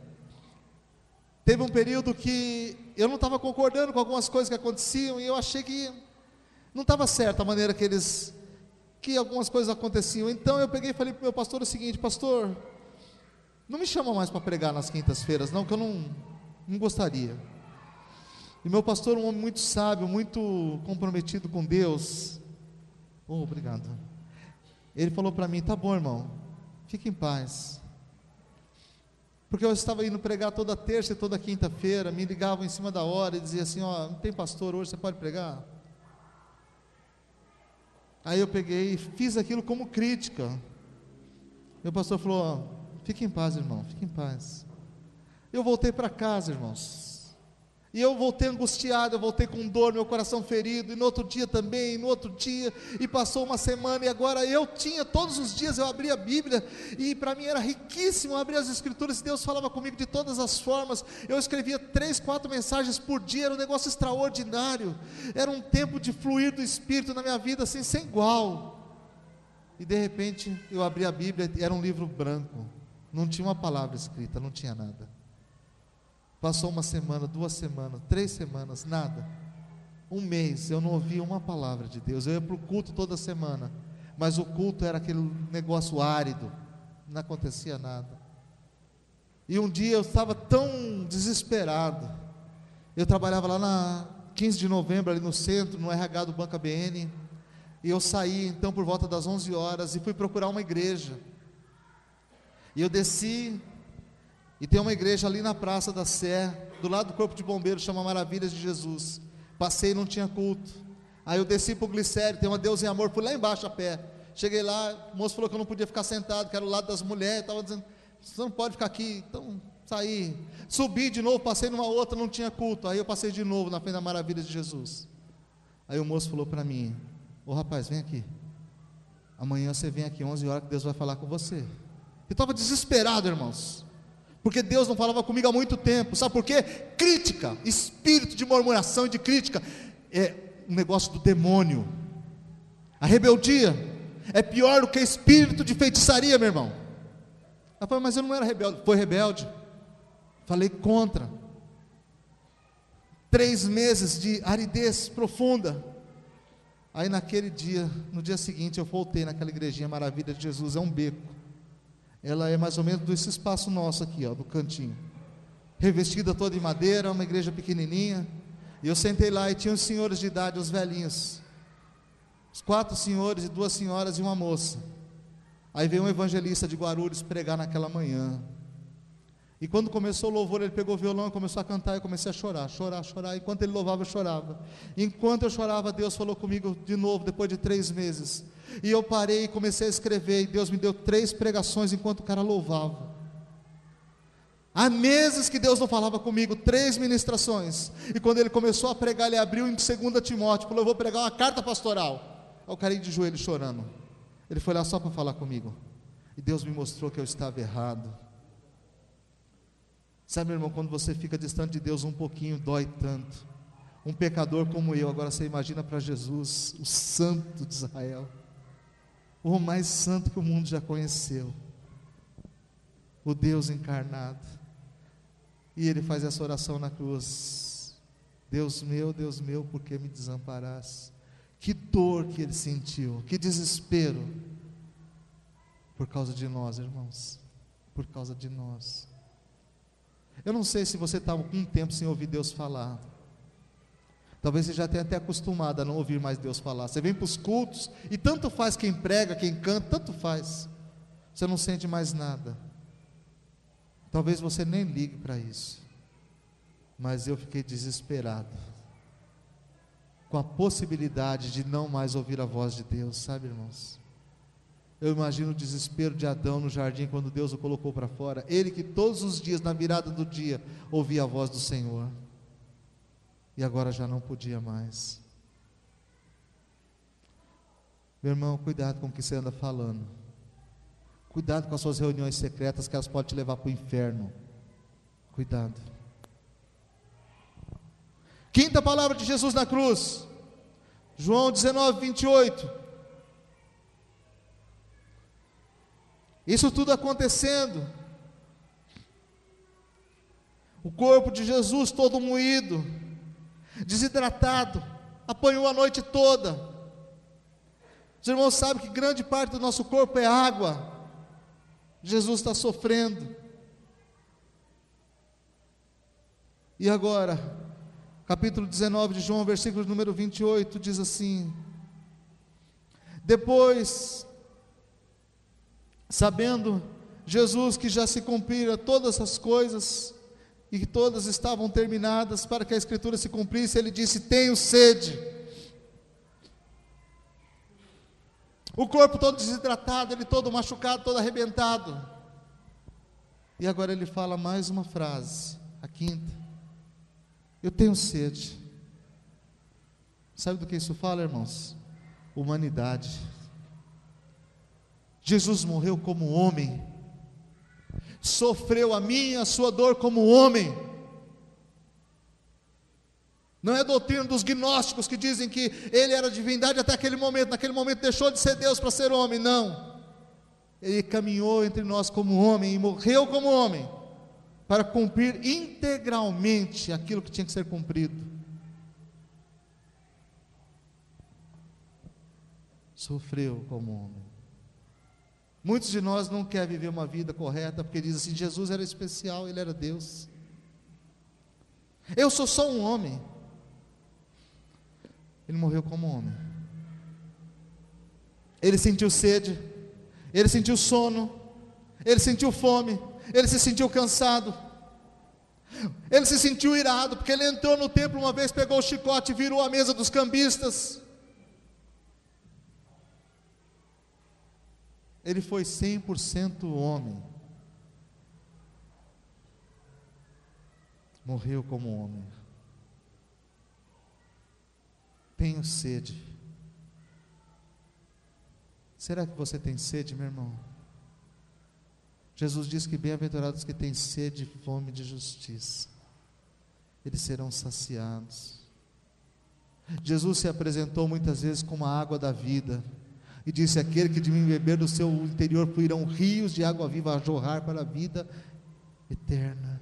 [SPEAKER 1] Teve um período que eu não estava concordando com algumas coisas que aconteciam e eu achei que não estava certo a maneira que eles, que algumas coisas aconteciam. Então eu peguei e falei para o meu pastor o seguinte: Pastor, não me chama mais para pregar nas quintas-feiras, não, que eu não, não gostaria. E meu pastor, um homem muito sábio, muito comprometido com Deus, oh, obrigado. Ele falou para mim: Tá bom, irmão, fique em paz. Porque eu estava indo pregar toda terça e toda quinta-feira, me ligavam em cima da hora e diziam assim: Ó, não tem pastor hoje, você pode pregar? Aí eu peguei e fiz aquilo como crítica. Meu pastor falou: ó, fique em paz, irmão, fique em paz. Eu voltei para casa, irmãos. E eu voltei angustiado, eu voltei com dor, meu coração ferido, e no outro dia também, e no outro dia, e passou uma semana, e agora eu tinha, todos os dias eu abria a Bíblia, e para mim era riquíssimo abrir as Escrituras, e Deus falava comigo de todas as formas, eu escrevia três, quatro mensagens por dia, era um negócio extraordinário, era um tempo de fluir do Espírito na minha vida, assim, sem igual. E de repente eu abri a Bíblia, era um livro branco, não tinha uma palavra escrita, não tinha nada. Passou uma semana, duas semanas, três semanas, nada. Um mês, eu não ouvia uma palavra de Deus. Eu ia para o culto toda semana, mas o culto era aquele negócio árido, não acontecia nada. E um dia eu estava tão desesperado. Eu trabalhava lá na 15 de novembro, ali no centro, no RH do Banco ABN. E eu saí então por volta das 11 horas e fui procurar uma igreja. E eu desci e tem uma igreja ali na Praça da Sé, do lado do Corpo de Bombeiros, chama Maravilhas de Jesus. Passei e não tinha culto. Aí eu desci para o glicério, tem uma Deus em amor, fui lá embaixo a pé. Cheguei lá, o moço falou que eu não podia ficar sentado, que era o lado das mulheres, estava dizendo, você não pode ficar aqui. Então, saí. Subi de novo, passei numa outra, não tinha culto. Aí eu passei de novo na frente da Maravilhas de Jesus. Aí o moço falou para mim, ô rapaz, vem aqui. Amanhã você vem aqui 11 horas que Deus vai falar com você. Eu estava desesperado, irmãos. Porque Deus não falava comigo há muito tempo. Sabe por quê? Crítica, espírito de murmuração e de crítica é um negócio do demônio. A rebeldia é pior do que espírito de feitiçaria, meu irmão. Ela falou, mas eu não era rebelde. Foi rebelde. Falei contra. Três meses de aridez profunda. Aí naquele dia, no dia seguinte, eu voltei naquela igrejinha maravilha de Jesus, é um beco ela é mais ou menos desse espaço nosso aqui, ó, do cantinho. Revestida toda em madeira, uma igreja pequenininha. E eu sentei lá e tinha os senhores de idade, os velhinhos. Os quatro senhores e duas senhoras e uma moça. Aí veio um evangelista de Guarulhos pregar naquela manhã. E quando começou o louvor, ele pegou o violão e começou a cantar. E eu comecei a chorar, chorar, chorar. Enquanto ele louvava, eu chorava. Enquanto eu chorava, Deus falou comigo de novo, depois de três meses. E eu parei e comecei a escrever, e Deus me deu três pregações enquanto o cara louvava. Há meses que Deus não falava comigo, três ministrações. E quando ele começou a pregar, ele abriu em 2 Timóteo, falou: Eu vou pregar uma carta pastoral. Aí o cara de joelho chorando. Ele foi lá só para falar comigo. E Deus me mostrou que eu estava errado. Sabe, meu irmão, quando você fica distante de Deus um pouquinho, dói tanto. Um pecador como eu, agora você imagina para Jesus, o Santo de Israel o mais santo que o mundo já conheceu, o Deus encarnado. E ele faz essa oração na cruz: Deus meu, Deus meu, por que me desamparaste? Que dor que ele sentiu, que desespero, por causa de nós, irmãos, por causa de nós. Eu não sei se você está algum tempo sem ouvir Deus falar. Talvez você já tenha até acostumado a não ouvir mais Deus falar. Você vem para os cultos e tanto faz quem prega, quem canta, tanto faz. Você não sente mais nada. Talvez você nem ligue para isso. Mas eu fiquei desesperado com a possibilidade de não mais ouvir a voz de Deus, sabe, irmãos? Eu imagino o desespero de Adão no jardim quando Deus o colocou para fora. Ele que todos os dias, na virada do dia, ouvia a voz do Senhor. E agora já não podia mais. Meu irmão, cuidado com o que você anda falando. Cuidado com as suas reuniões secretas, que elas podem te levar para o inferno. Cuidado. Quinta palavra de Jesus na cruz, João 19, 28. Isso tudo acontecendo. O corpo de Jesus todo moído, desidratado, apanhou a noite toda. Os irmãos sabem que grande parte do nosso corpo é água. Jesus está sofrendo. E agora, capítulo 19 de João, versículo número 28, diz assim: Depois, sabendo Jesus que já se cumpriram todas as coisas, e que todas estavam terminadas para que a escritura se cumprisse, ele disse: Tenho sede. O corpo todo desidratado, ele todo machucado, todo arrebentado. E agora ele fala mais uma frase, a quinta. Eu tenho sede. Sabe do que isso fala, irmãos? Humanidade. Jesus morreu como homem sofreu a minha, a sua dor como homem. Não é doutrina dos gnósticos que dizem que ele era divindade até aquele momento, naquele momento deixou de ser Deus para ser homem. Não. Ele caminhou entre nós como homem e morreu como homem, para cumprir integralmente aquilo que tinha que ser cumprido. Sofreu como homem. Muitos de nós não querem viver uma vida correta porque dizem assim: Jesus era especial, ele era Deus. Eu sou só um homem. Ele morreu como homem. Ele sentiu sede, ele sentiu sono, ele sentiu fome, ele se sentiu cansado. Ele se sentiu irado, porque ele entrou no templo uma vez, pegou o chicote e virou a mesa dos cambistas. Ele foi 100% homem. Morreu como homem. Tenho sede. Será que você tem sede, meu irmão? Jesus diz que bem-aventurados que têm sede e fome de justiça, eles serão saciados. Jesus se apresentou muitas vezes como a água da vida e disse: Aquele que de mim beber do seu interior fluirão rios de água viva a jorrar para a vida eterna.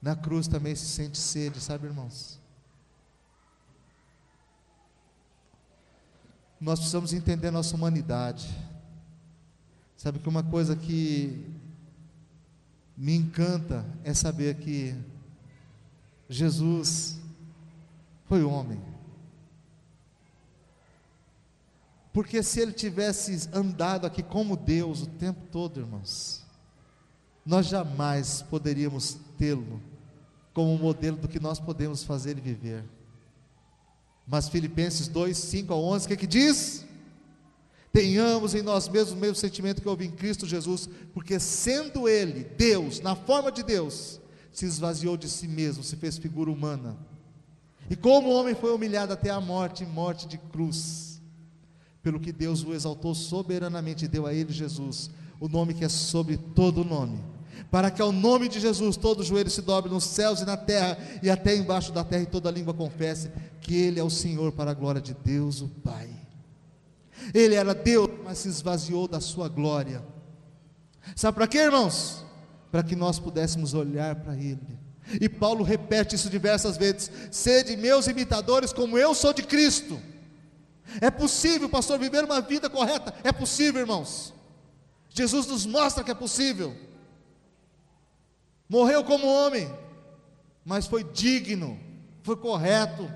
[SPEAKER 1] Na cruz também se sente sede, sabe, irmãos? Nós precisamos entender nossa humanidade. Sabe que uma coisa que me encanta é saber que Jesus foi homem. Porque se ele tivesse andado aqui como Deus o tempo todo, irmãos, nós jamais poderíamos tê-lo como modelo do que nós podemos fazer e viver. Mas Filipenses 2, 5 a 11, o que, é que diz? Tenhamos em nós mesmos o mesmo sentimento que houve em Cristo Jesus, porque sendo Ele, Deus, na forma de Deus, se esvaziou de si mesmo, se fez figura humana e como o homem foi humilhado até a morte, morte de cruz, pelo que Deus o exaltou soberanamente e deu a ele Jesus, o nome que é sobre todo nome, para que ao nome de Jesus todo joelho se dobre nos céus e na terra e até embaixo da terra e toda língua confesse que ele é o Senhor para a glória de Deus o Pai. Ele era Deus, mas se esvaziou da sua glória. Sabe para quê, irmãos? Para que nós pudéssemos olhar para ele e Paulo repete isso diversas vezes: sede meus imitadores, como eu sou de Cristo. É possível, pastor, viver uma vida correta? É possível, irmãos. Jesus nos mostra que é possível. Morreu como homem, mas foi digno, foi correto.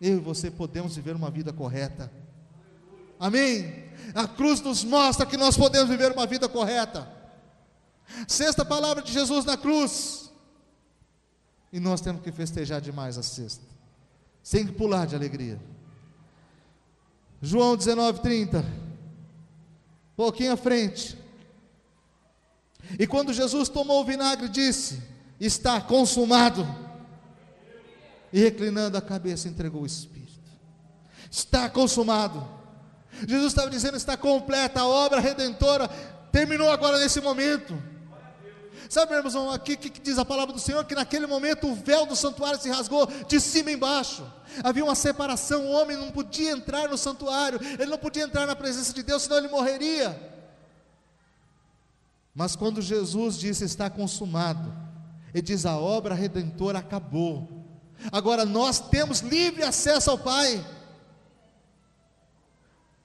[SPEAKER 1] Eu e você podemos viver uma vida correta. Amém? A cruz nos mostra que nós podemos viver uma vida correta. Sexta palavra de Jesus na cruz. E nós temos que festejar demais a sexta. Sem pular de alegria. João 19, 30. Pouquinho à frente. E quando Jesus tomou o vinagre, disse: Está consumado. E reclinando a cabeça, entregou o Espírito. Está consumado. Jesus estava dizendo: Está completa a obra redentora. Terminou agora nesse momento. Sabe, meu irmão, aqui que, que diz a palavra do Senhor que naquele momento o véu do santuário se rasgou de cima embaixo. Havia uma separação, o homem não podia entrar no santuário, ele não podia entrar na presença de Deus, senão ele morreria. Mas quando Jesus disse está consumado, ele diz a obra redentora acabou. Agora nós temos livre acesso ao Pai.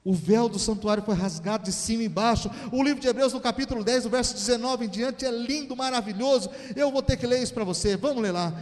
[SPEAKER 1] O véu do santuário foi rasgado de cima e embaixo. O livro de Hebreus, no capítulo 10, o verso 19 em diante, é lindo, maravilhoso. Eu vou ter que ler isso para você. Vamos ler lá.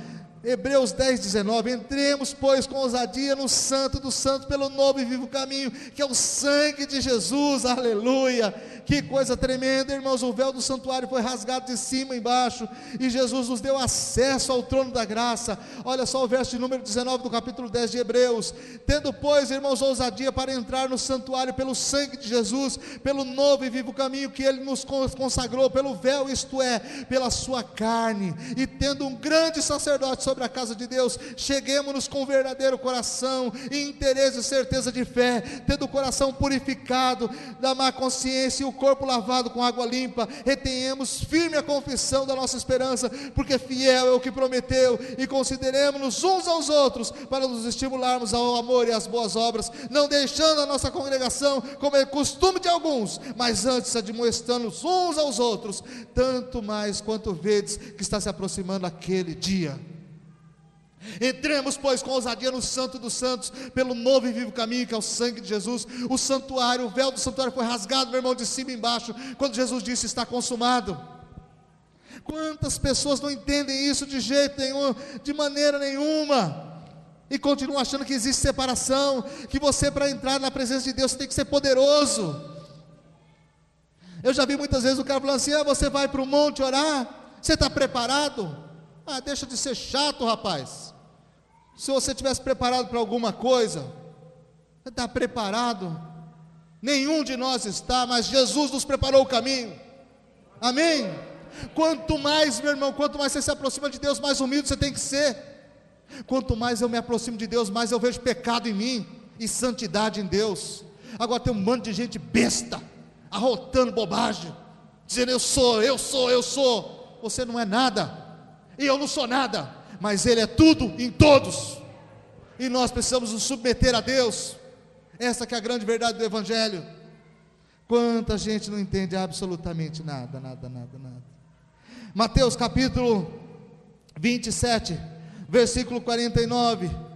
[SPEAKER 1] Hebreus 10, 19. Entremos, pois, com ousadia no Santo dos Santos, pelo novo e vivo caminho, que é o sangue de Jesus. Aleluia que coisa tremenda, irmãos. O véu do santuário foi rasgado de cima e embaixo, e Jesus nos deu acesso ao trono da graça. Olha só o verso de número 19 do capítulo 10 de Hebreus. Tendo, pois, irmãos, ousadia para entrar no santuário pelo sangue de Jesus, pelo novo e vivo caminho que ele nos consagrou, pelo véu, isto é, pela sua carne, e tendo um grande sacerdote sobre a casa de Deus, cheguemos-nos com verdadeiro coração interesse e certeza de fé, tendo o coração purificado da má consciência e o corpo lavado com água limpa, retenhamos firme a confissão da nossa esperança, porque fiel é o que prometeu, e consideremos-nos uns aos outros para nos estimularmos ao amor e às boas obras, não deixando a nossa congregação como é costume de alguns, mas antes admoestando-nos uns aos outros, tanto mais quanto vedes que está se aproximando aquele dia. Entremos, pois, com ousadia no Santo dos Santos, pelo novo e vivo caminho que é o sangue de Jesus. O santuário, o véu do santuário foi rasgado, meu irmão, de cima e embaixo, quando Jesus disse: Está consumado. Quantas pessoas não entendem isso de jeito nenhum, de maneira nenhuma, e continuam achando que existe separação, que você, para entrar na presença de Deus, tem que ser poderoso. Eu já vi muitas vezes o cara falando assim: ah, você vai para o monte orar, você está preparado? Ah, deixa de ser chato, rapaz. Se você tivesse preparado para alguma coisa, você está preparado? Nenhum de nós está, mas Jesus nos preparou o caminho. Amém? Quanto mais, meu irmão, quanto mais você se aproxima de Deus, mais humilde você tem que ser. Quanto mais eu me aproximo de Deus, mais eu vejo pecado em mim e santidade em Deus. Agora tem um monte de gente besta, arrotando bobagem, dizendo eu sou, eu sou, eu sou. Você não é nada e eu não sou nada, mas Ele é tudo em todos, e nós precisamos nos submeter a Deus, essa que é a grande verdade do Evangelho. Quanta gente não entende absolutamente nada, nada, nada, nada. Mateus capítulo 27, versículo 49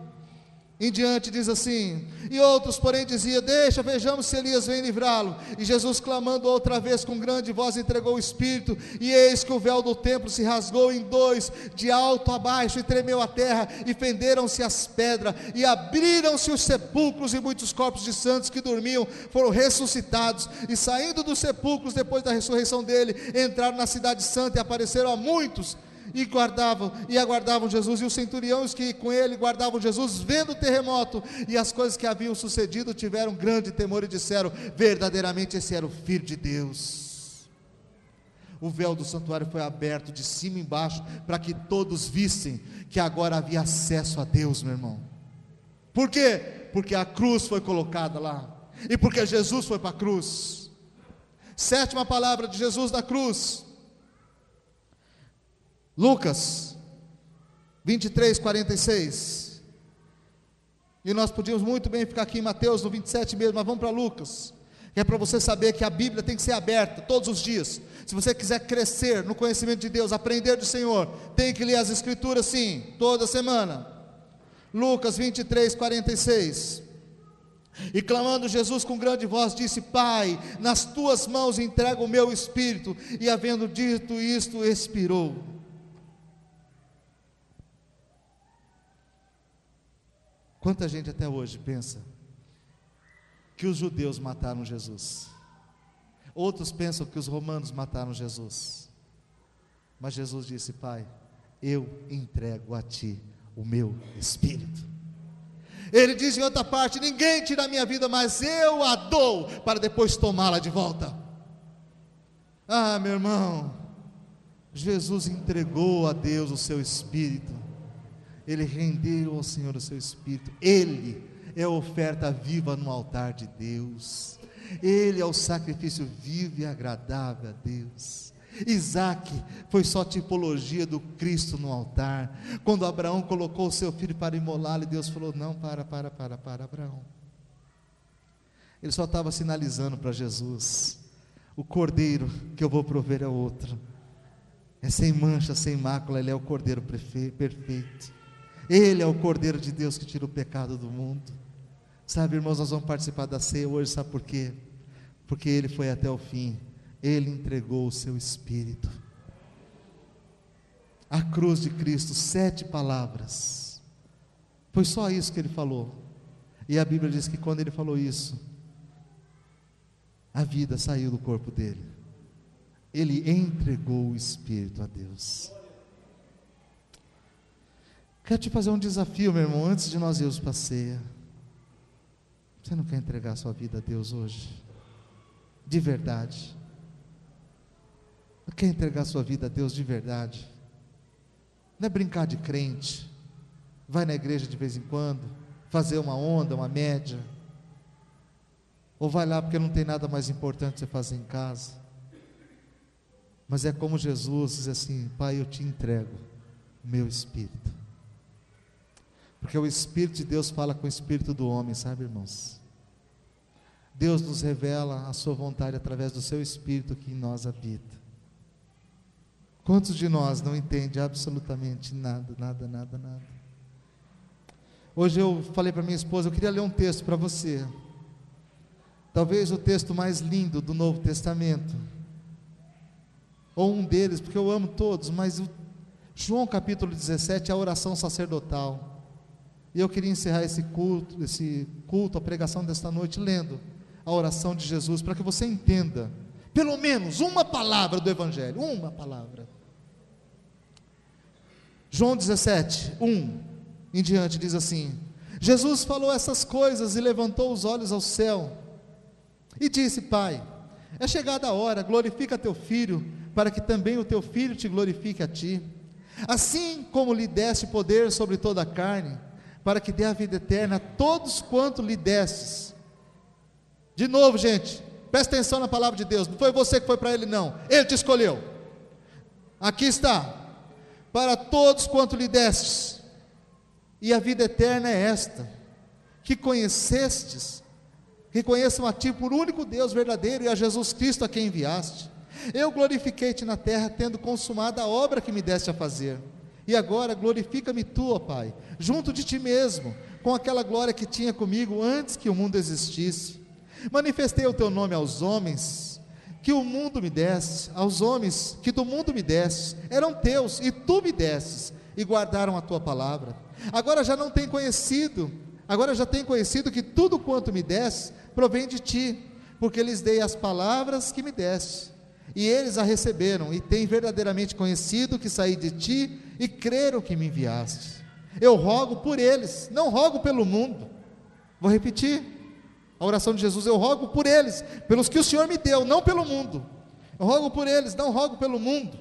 [SPEAKER 1] em diante diz assim: E outros, porém, diziam: Deixa, vejamos se Elias vem livrá-lo. E Jesus, clamando outra vez com grande voz, entregou o Espírito. E eis que o véu do templo se rasgou em dois, de alto a baixo, e tremeu a terra, e fenderam-se as pedras, e abriram-se os sepulcros, e muitos corpos de santos que dormiam foram ressuscitados. E saindo dos sepulcros, depois da ressurreição dele, entraram na cidade santa e apareceram a muitos e guardavam e aguardavam Jesus e os centuriões que com ele guardavam Jesus, vendo o terremoto e as coisas que haviam sucedido, tiveram grande temor e disseram: verdadeiramente esse era o filho de Deus. O véu do santuário foi aberto de cima e embaixo para que todos vissem que agora havia acesso a Deus, meu irmão. Por quê? Porque a cruz foi colocada lá e porque Jesus foi para a cruz. Sétima palavra de Jesus na cruz. Lucas 23, 46. E nós podíamos muito bem ficar aqui em Mateus no 27 mesmo, mas vamos para Lucas. Que é para você saber que a Bíblia tem que ser aberta todos os dias. Se você quiser crescer no conhecimento de Deus, aprender do Senhor, tem que ler as Escrituras sim, toda semana. Lucas 23, 46. E clamando Jesus com grande voz, disse: Pai, nas tuas mãos entrego o meu espírito. E havendo dito isto, expirou. Quanta gente até hoje pensa que os judeus mataram Jesus. Outros pensam que os romanos mataram Jesus. Mas Jesus disse: Pai, eu entrego a ti o meu espírito. Ele diz em outra parte: Ninguém tira a minha vida, mas eu a dou para depois tomá-la de volta. Ah, meu irmão, Jesus entregou a Deus o seu espírito, ele rendeu ao Senhor o seu espírito, ele é a oferta viva no altar de Deus, ele é o sacrifício vivo e agradável a Deus. Isaac foi só tipologia do Cristo no altar. Quando Abraão colocou o seu filho para imolá-lo, Deus falou: Não, para, para, para, para, Abraão. Ele só estava sinalizando para Jesus: O cordeiro que eu vou prover é outro. É sem mancha, sem mácula, ele é o cordeiro perfeito. Ele é o cordeiro de Deus que tira o pecado do mundo. Sabe, irmãos, nós vamos participar da ceia hoje, sabe por quê? Porque ele foi até o fim ele entregou o seu espírito. A cruz de Cristo, sete palavras. Foi só isso que ele falou. E a Bíblia diz que quando ele falou isso, a vida saiu do corpo dele. Ele entregou o espírito a Deus. Quero te fazer um desafio, meu irmão, antes de nós irmos para a ceia. Você não quer entregar sua vida a Deus hoje? De verdade. Quer entregar sua vida a Deus de verdade? Não é brincar de crente, vai na igreja de vez em quando, fazer uma onda, uma média, ou vai lá porque não tem nada mais importante você fazer em casa. Mas é como Jesus diz assim: Pai, eu te entrego o meu espírito. Porque o Espírito de Deus fala com o espírito do homem, sabe, irmãos? Deus nos revela a sua vontade através do seu espírito que em nós habita. Quantos de nós não entende absolutamente nada, nada, nada, nada? Hoje eu falei para minha esposa, eu queria ler um texto para você. Talvez o texto mais lindo do Novo Testamento. Ou um deles, porque eu amo todos, mas João capítulo 17 é a oração sacerdotal. E eu queria encerrar esse culto, esse culto, a pregação desta noite lendo a oração de Jesus para que você entenda pelo menos uma palavra do evangelho, uma palavra. João 17, 1 em diante diz assim: Jesus falou essas coisas e levantou os olhos ao céu e disse: Pai, é chegada a hora, glorifica teu filho, para que também o teu filho te glorifique a ti. Assim como lhe deste poder sobre toda a carne, para que dê a vida eterna a todos quanto lhe destes. De novo, gente, presta atenção na palavra de Deus. Não foi você que foi para ele, não. Ele te escolheu. Aqui está para todos quanto lhe destes. E a vida eterna é esta: que conhecestes, que conheçam a ti por único Deus verdadeiro e a Jesus Cristo a quem enviaste. Eu glorifiquei-te na terra, tendo consumado a obra que me deste a fazer. E agora glorifica-me tu, ó Pai, junto de ti mesmo, com aquela glória que tinha comigo antes que o mundo existisse. Manifestei o teu nome aos homens que o mundo me desse, aos homens que do mundo me desse, eram teus, e tu me desses, e guardaram a tua palavra. Agora já não tem conhecido, agora já tem conhecido que tudo quanto me desse provém de ti, porque lhes dei as palavras que me deste, e eles a receberam, e têm verdadeiramente conhecido que saí de ti, e creram que me enviaste. Eu rogo por eles, não rogo pelo mundo. Vou repetir a oração de Jesus, eu rogo por eles, pelos que o Senhor me deu, não pelo mundo. Eu rogo por eles, não rogo pelo mundo,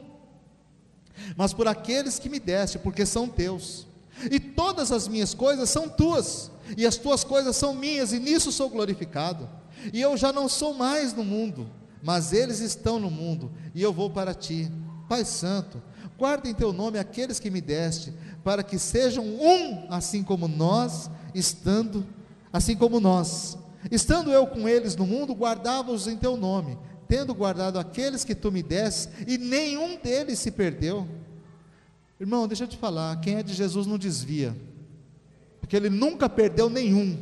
[SPEAKER 1] mas por aqueles que me deste, porque são teus. E todas as minhas coisas são tuas, e as tuas coisas são minhas, e nisso sou glorificado. E eu já não sou mais no mundo, mas eles estão no mundo, e eu vou para ti. Pai Santo, guarda em teu nome aqueles que me deste, para que sejam um, assim como nós, estando, assim como nós. Estando eu com eles no mundo, guardava-os em teu nome, tendo guardado aqueles que tu me deste, e nenhum deles se perdeu. Irmão, deixa eu te falar, quem é de Jesus não desvia, porque ele nunca perdeu nenhum,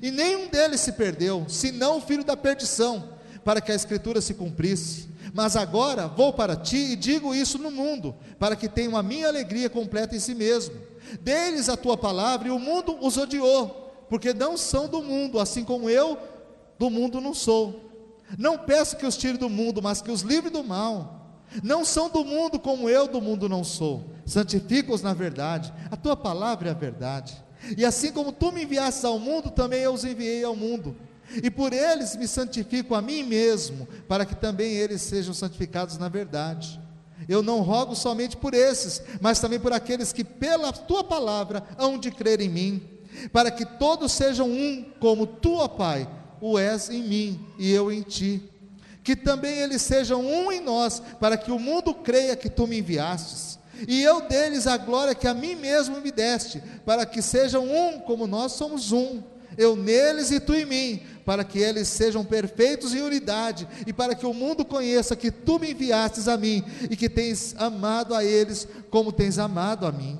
[SPEAKER 1] e nenhum deles se perdeu, senão o filho da perdição, para que a escritura se cumprisse. Mas agora vou para ti e digo isso no mundo, para que tenham a minha alegria completa em si mesmo. Deles a tua palavra, e o mundo os odiou porque não são do mundo, assim como eu do mundo não sou. Não peço que os tire do mundo, mas que os livre do mal. Não são do mundo como eu do mundo não sou. Santifica-os na verdade. A tua palavra é a verdade. E assim como tu me enviastes ao mundo, também eu os enviei ao mundo. E por eles me santifico a mim mesmo, para que também eles sejam santificados na verdade. Eu não rogo somente por esses, mas também por aqueles que, pela tua palavra, hão de crer em mim, para que todos sejam um, como tu, ó Pai, o és em mim e eu em ti. Que também eles sejam um em nós, para que o mundo creia que tu me enviastes. E eu deles a glória que a mim mesmo me deste, para que sejam um, como nós somos um eu neles e tu em mim, para que eles sejam perfeitos em unidade e para que o mundo conheça que tu me enviastes a mim e que tens amado a eles como tens amado a mim.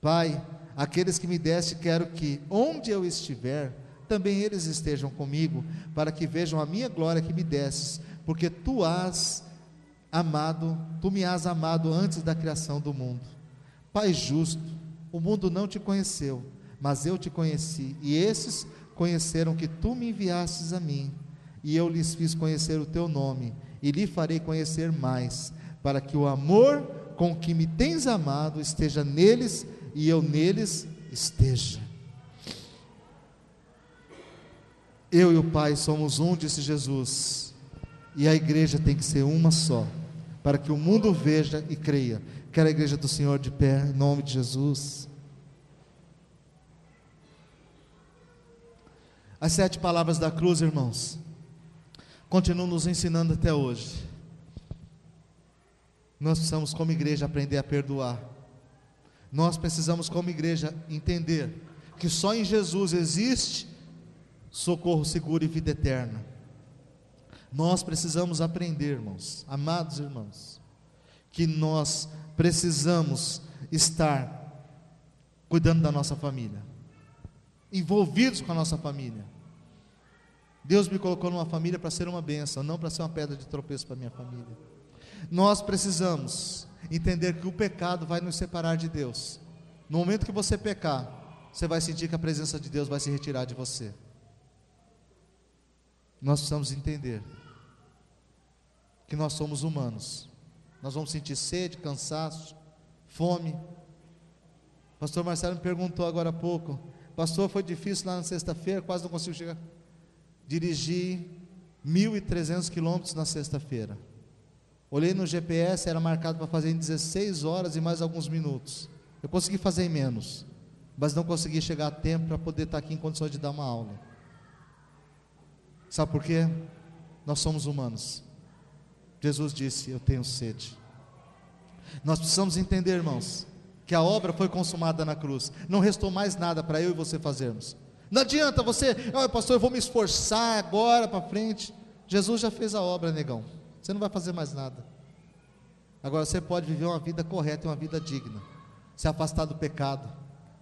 [SPEAKER 1] Pai, aqueles que me deste, quero que, onde eu estiver, também eles estejam comigo, para que vejam a minha glória que me destes, porque tu has amado, tu me has amado antes da criação do mundo. Pai justo, o mundo não te conheceu mas eu te conheci, e esses conheceram que tu me enviastes a mim, e eu lhes fiz conhecer o teu nome, e lhe farei conhecer mais, para que o amor com que me tens amado esteja neles e eu neles esteja. Eu e o Pai somos um, disse Jesus, e a igreja tem que ser uma só, para que o mundo veja e creia. Quero a igreja do Senhor de pé, em nome de Jesus. As sete palavras da cruz, irmãos, continuam nos ensinando até hoje. Nós precisamos, como igreja, aprender a perdoar. Nós precisamos, como igreja, entender que só em Jesus existe socorro seguro e vida eterna. Nós precisamos aprender, irmãos, amados irmãos, que nós precisamos estar cuidando da nossa família, envolvidos com a nossa família. Deus me colocou numa família para ser uma bênção, não para ser uma pedra de tropeço para minha família. Nós precisamos entender que o pecado vai nos separar de Deus. No momento que você pecar, você vai sentir que a presença de Deus vai se retirar de você. Nós precisamos entender que nós somos humanos. Nós vamos sentir sede, cansaço, fome. O pastor Marcelo me perguntou agora há pouco: Pastor, foi difícil lá na sexta-feira, quase não consigo chegar dirigi 1.300 quilômetros na sexta-feira. Olhei no GPS, era marcado para fazer em 16 horas e mais alguns minutos. Eu consegui fazer em menos, mas não consegui chegar a tempo para poder estar aqui em condições de dar uma aula. Sabe por quê? Nós somos humanos. Jesus disse: Eu tenho sede. Nós precisamos entender, irmãos, que a obra foi consumada na cruz. Não restou mais nada para eu e você fazermos. Não adianta você, oh, pastor, eu vou me esforçar agora para frente. Jesus já fez a obra, negão. Você não vai fazer mais nada. Agora você pode viver uma vida correta e uma vida digna. Se afastar do pecado.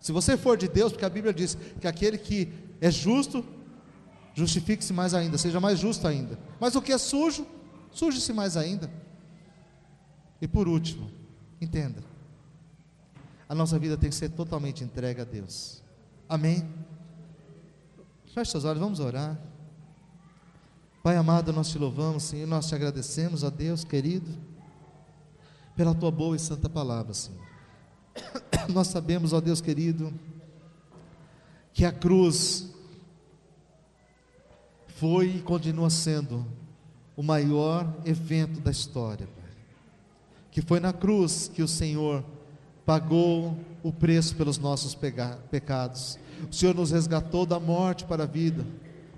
[SPEAKER 1] Se você for de Deus, porque a Bíblia diz que aquele que é justo, justifique-se mais ainda, seja mais justo ainda. Mas o que é sujo, suje-se mais ainda. E por último, entenda. A nossa vida tem que ser totalmente entregue a Deus. Amém? Feche seus olhos, vamos orar. Pai amado, nós te louvamos, Senhor, nós te agradecemos, ó Deus querido, pela tua boa e santa palavra, Senhor. Nós sabemos, ó Deus querido, que a cruz foi e continua sendo o maior evento da história, Pai. Que foi na cruz que o Senhor pagou o preço pelos nossos pecados o Senhor nos resgatou da morte para a vida.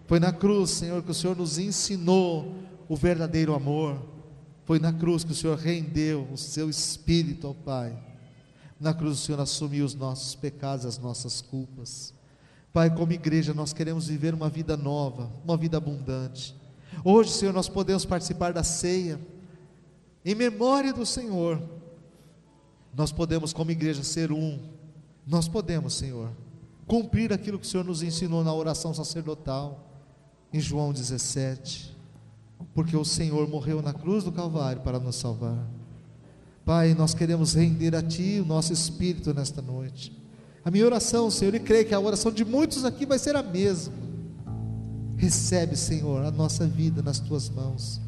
[SPEAKER 1] Foi na cruz, Senhor, que o Senhor nos ensinou o verdadeiro amor. Foi na cruz que o Senhor rendeu o seu espírito ao Pai. Na cruz o Senhor assumiu os nossos pecados, as nossas culpas. Pai, como igreja, nós queremos viver uma vida nova, uma vida abundante. Hoje, Senhor, nós podemos participar da ceia, em memória do Senhor. Nós podemos, como igreja, ser um. Nós podemos, Senhor, cumprir aquilo que o Senhor nos ensinou na oração sacerdotal, em João 17, porque o Senhor morreu na cruz do Calvário para nos salvar. Pai, nós queremos render a Ti o nosso espírito nesta noite. A minha oração, Senhor, e creio que a oração de muitos aqui vai ser a mesma. Recebe, Senhor, a nossa vida nas Tuas mãos.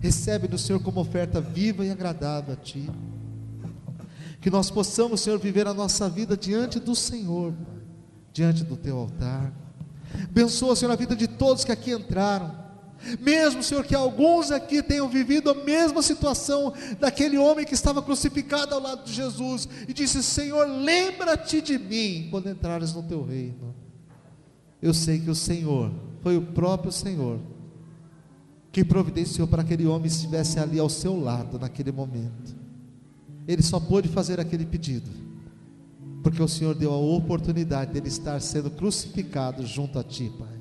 [SPEAKER 1] Recebe no Senhor como oferta viva e agradável a Ti que nós possamos, Senhor, viver a nossa vida diante do Senhor, diante do teu altar. Abençoa, Senhor, a vida de todos que aqui entraram. Mesmo, Senhor, que alguns aqui tenham vivido a mesma situação daquele homem que estava crucificado ao lado de Jesus e disse: Senhor, lembra-te de mim quando entrares no teu reino. Eu sei que o Senhor, foi o próprio Senhor, que providenciou para que aquele homem estivesse ali ao seu lado naquele momento. Ele só pôde fazer aquele pedido, porque o Senhor deu a oportunidade dele estar sendo crucificado junto a ti, Pai.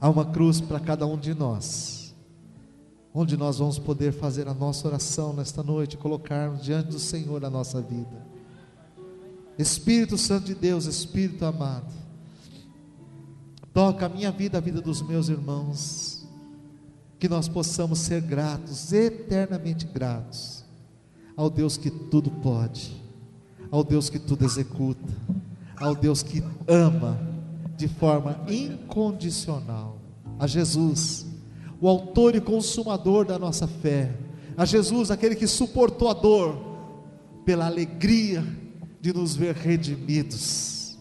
[SPEAKER 1] Há uma cruz para cada um de nós, onde nós vamos poder fazer a nossa oração nesta noite, colocarmos diante do Senhor a nossa vida. Espírito Santo de Deus, Espírito amado, toca a minha vida, a vida dos meus irmãos, que nós possamos ser gratos, eternamente gratos, ao Deus que tudo pode, ao Deus que tudo executa, ao Deus que ama de forma incondicional a Jesus, o autor e consumador da nossa fé, a Jesus, aquele que suportou a dor pela alegria de nos ver redimidos.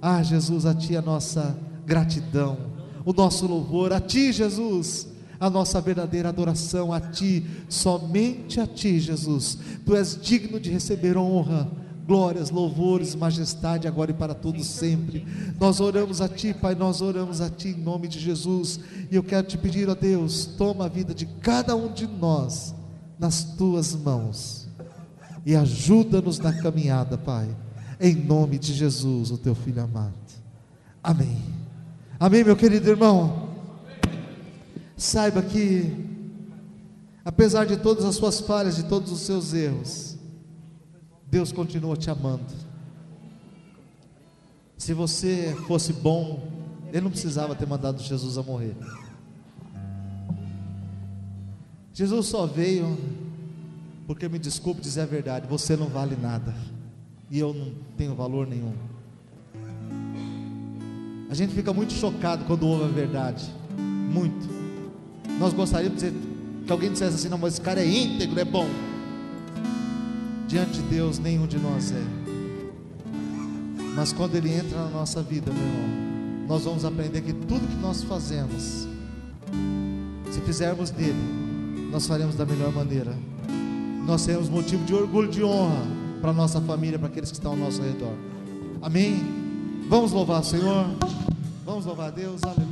[SPEAKER 1] Ah, Jesus, a Ti a nossa gratidão, o nosso louvor, a Ti, Jesus, a nossa verdadeira adoração, a Ti, somente a Ti, Jesus. Tu és digno de receber honra glórias, louvores, majestade, agora e para todos sempre. Nós oramos a Ti, Pai, nós oramos a Ti em nome de Jesus. E eu quero te pedir, ó Deus, toma a vida de cada um de nós nas Tuas mãos e ajuda-nos na caminhada, Pai, em nome de Jesus, o Teu Filho amado. Amém. Amém, meu querido irmão. Saiba que, apesar de todas as suas falhas, de todos os seus erros, Deus continua te amando. Se você fosse bom, Ele não precisava ter mandado Jesus a morrer. Jesus só veio, porque me desculpe dizer a verdade, você não vale nada, e eu não tenho valor nenhum. A gente fica muito chocado quando ouve a verdade, muito. Nós gostaríamos de dizer, que alguém dissesse assim: não, mas esse cara é íntegro, é bom. Diante de Deus, nenhum de nós é. Mas quando Ele entra na nossa vida, meu irmão, nós vamos aprender que tudo que nós fazemos, se fizermos dele, nós faremos da melhor maneira. Nós teremos motivo de orgulho, de honra para a nossa família, para aqueles que estão ao nosso redor. Amém? Vamos louvar o Senhor. Vamos louvar a Deus. Aleluia.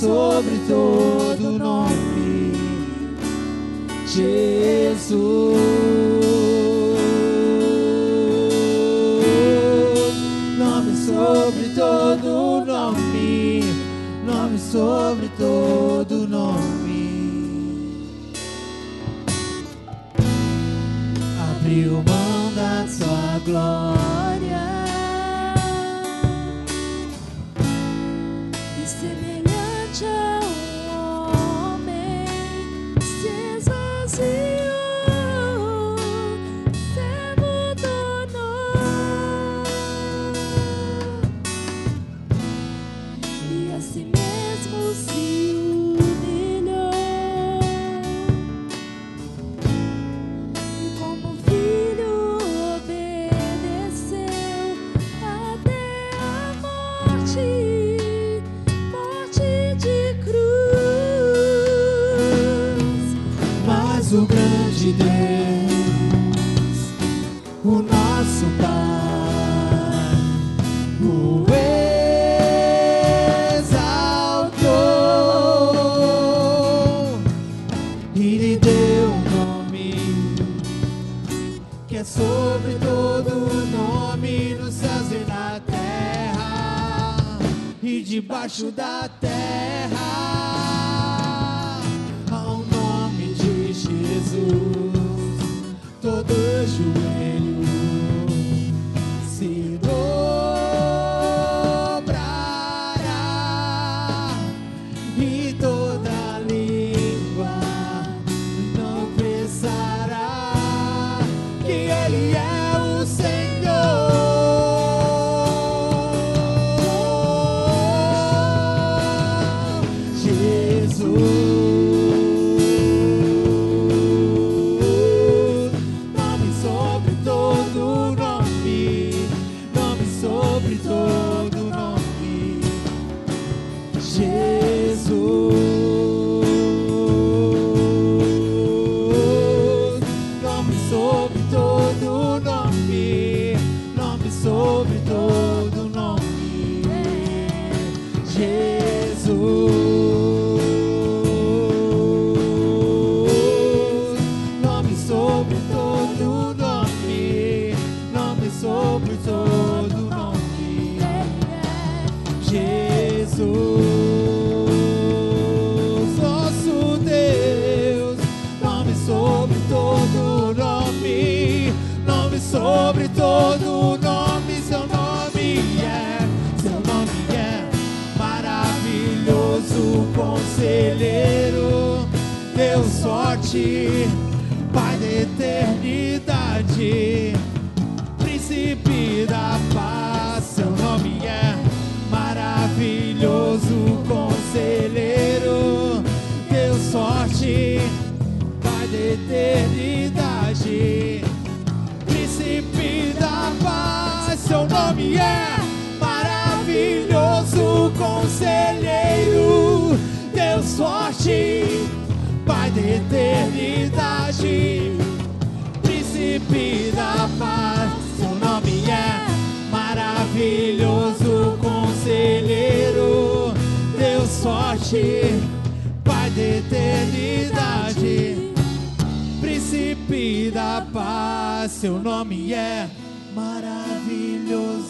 [SPEAKER 2] sobre todo nome, Jesus.
[SPEAKER 3] de
[SPEAKER 2] Deus, o nosso Pai, o exaltou e lhe deu um nome que é sobre todo nome nos céus e na terra e debaixo da terra É maravilhoso conselheiro, Deus forte, Pai da eternidade, príncipe da paz. Seu nome é maravilhoso conselheiro, Deus forte, Pai da eternidade, príncipe da paz. Seu nome é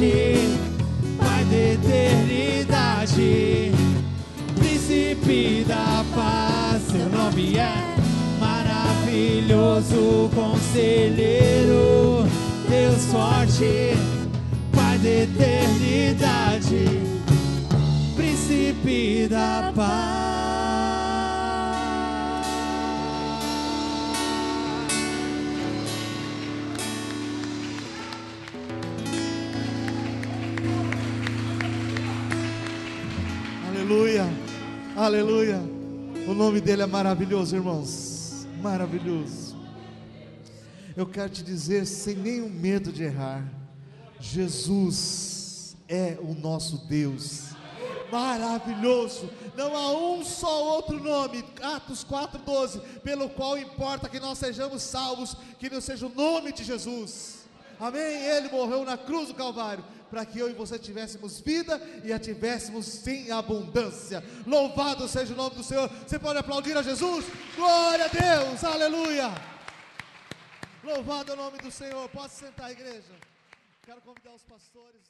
[SPEAKER 2] eternidade, Pai da eternidade, Príncipe da paz, seu nome é maravilhoso, Conselheiro, Deus forte, Pai da eternidade, Príncipe da paz.
[SPEAKER 1] Aleluia. O nome dele é maravilhoso, irmãos. Maravilhoso. Eu quero te dizer, sem nenhum medo de errar, Jesus é o nosso Deus. Maravilhoso, não há um só outro nome, Atos 4,12, pelo qual importa que nós sejamos salvos, que não seja o nome de Jesus. Amém? Ele morreu na cruz do Calvário para que eu e você tivéssemos vida e a tivéssemos em abundância. Louvado seja o nome do Senhor. Você pode aplaudir a Jesus? Glória a Deus, aleluia. Louvado é o nome do Senhor. Pode sentar, igreja. Quero convidar os pastores.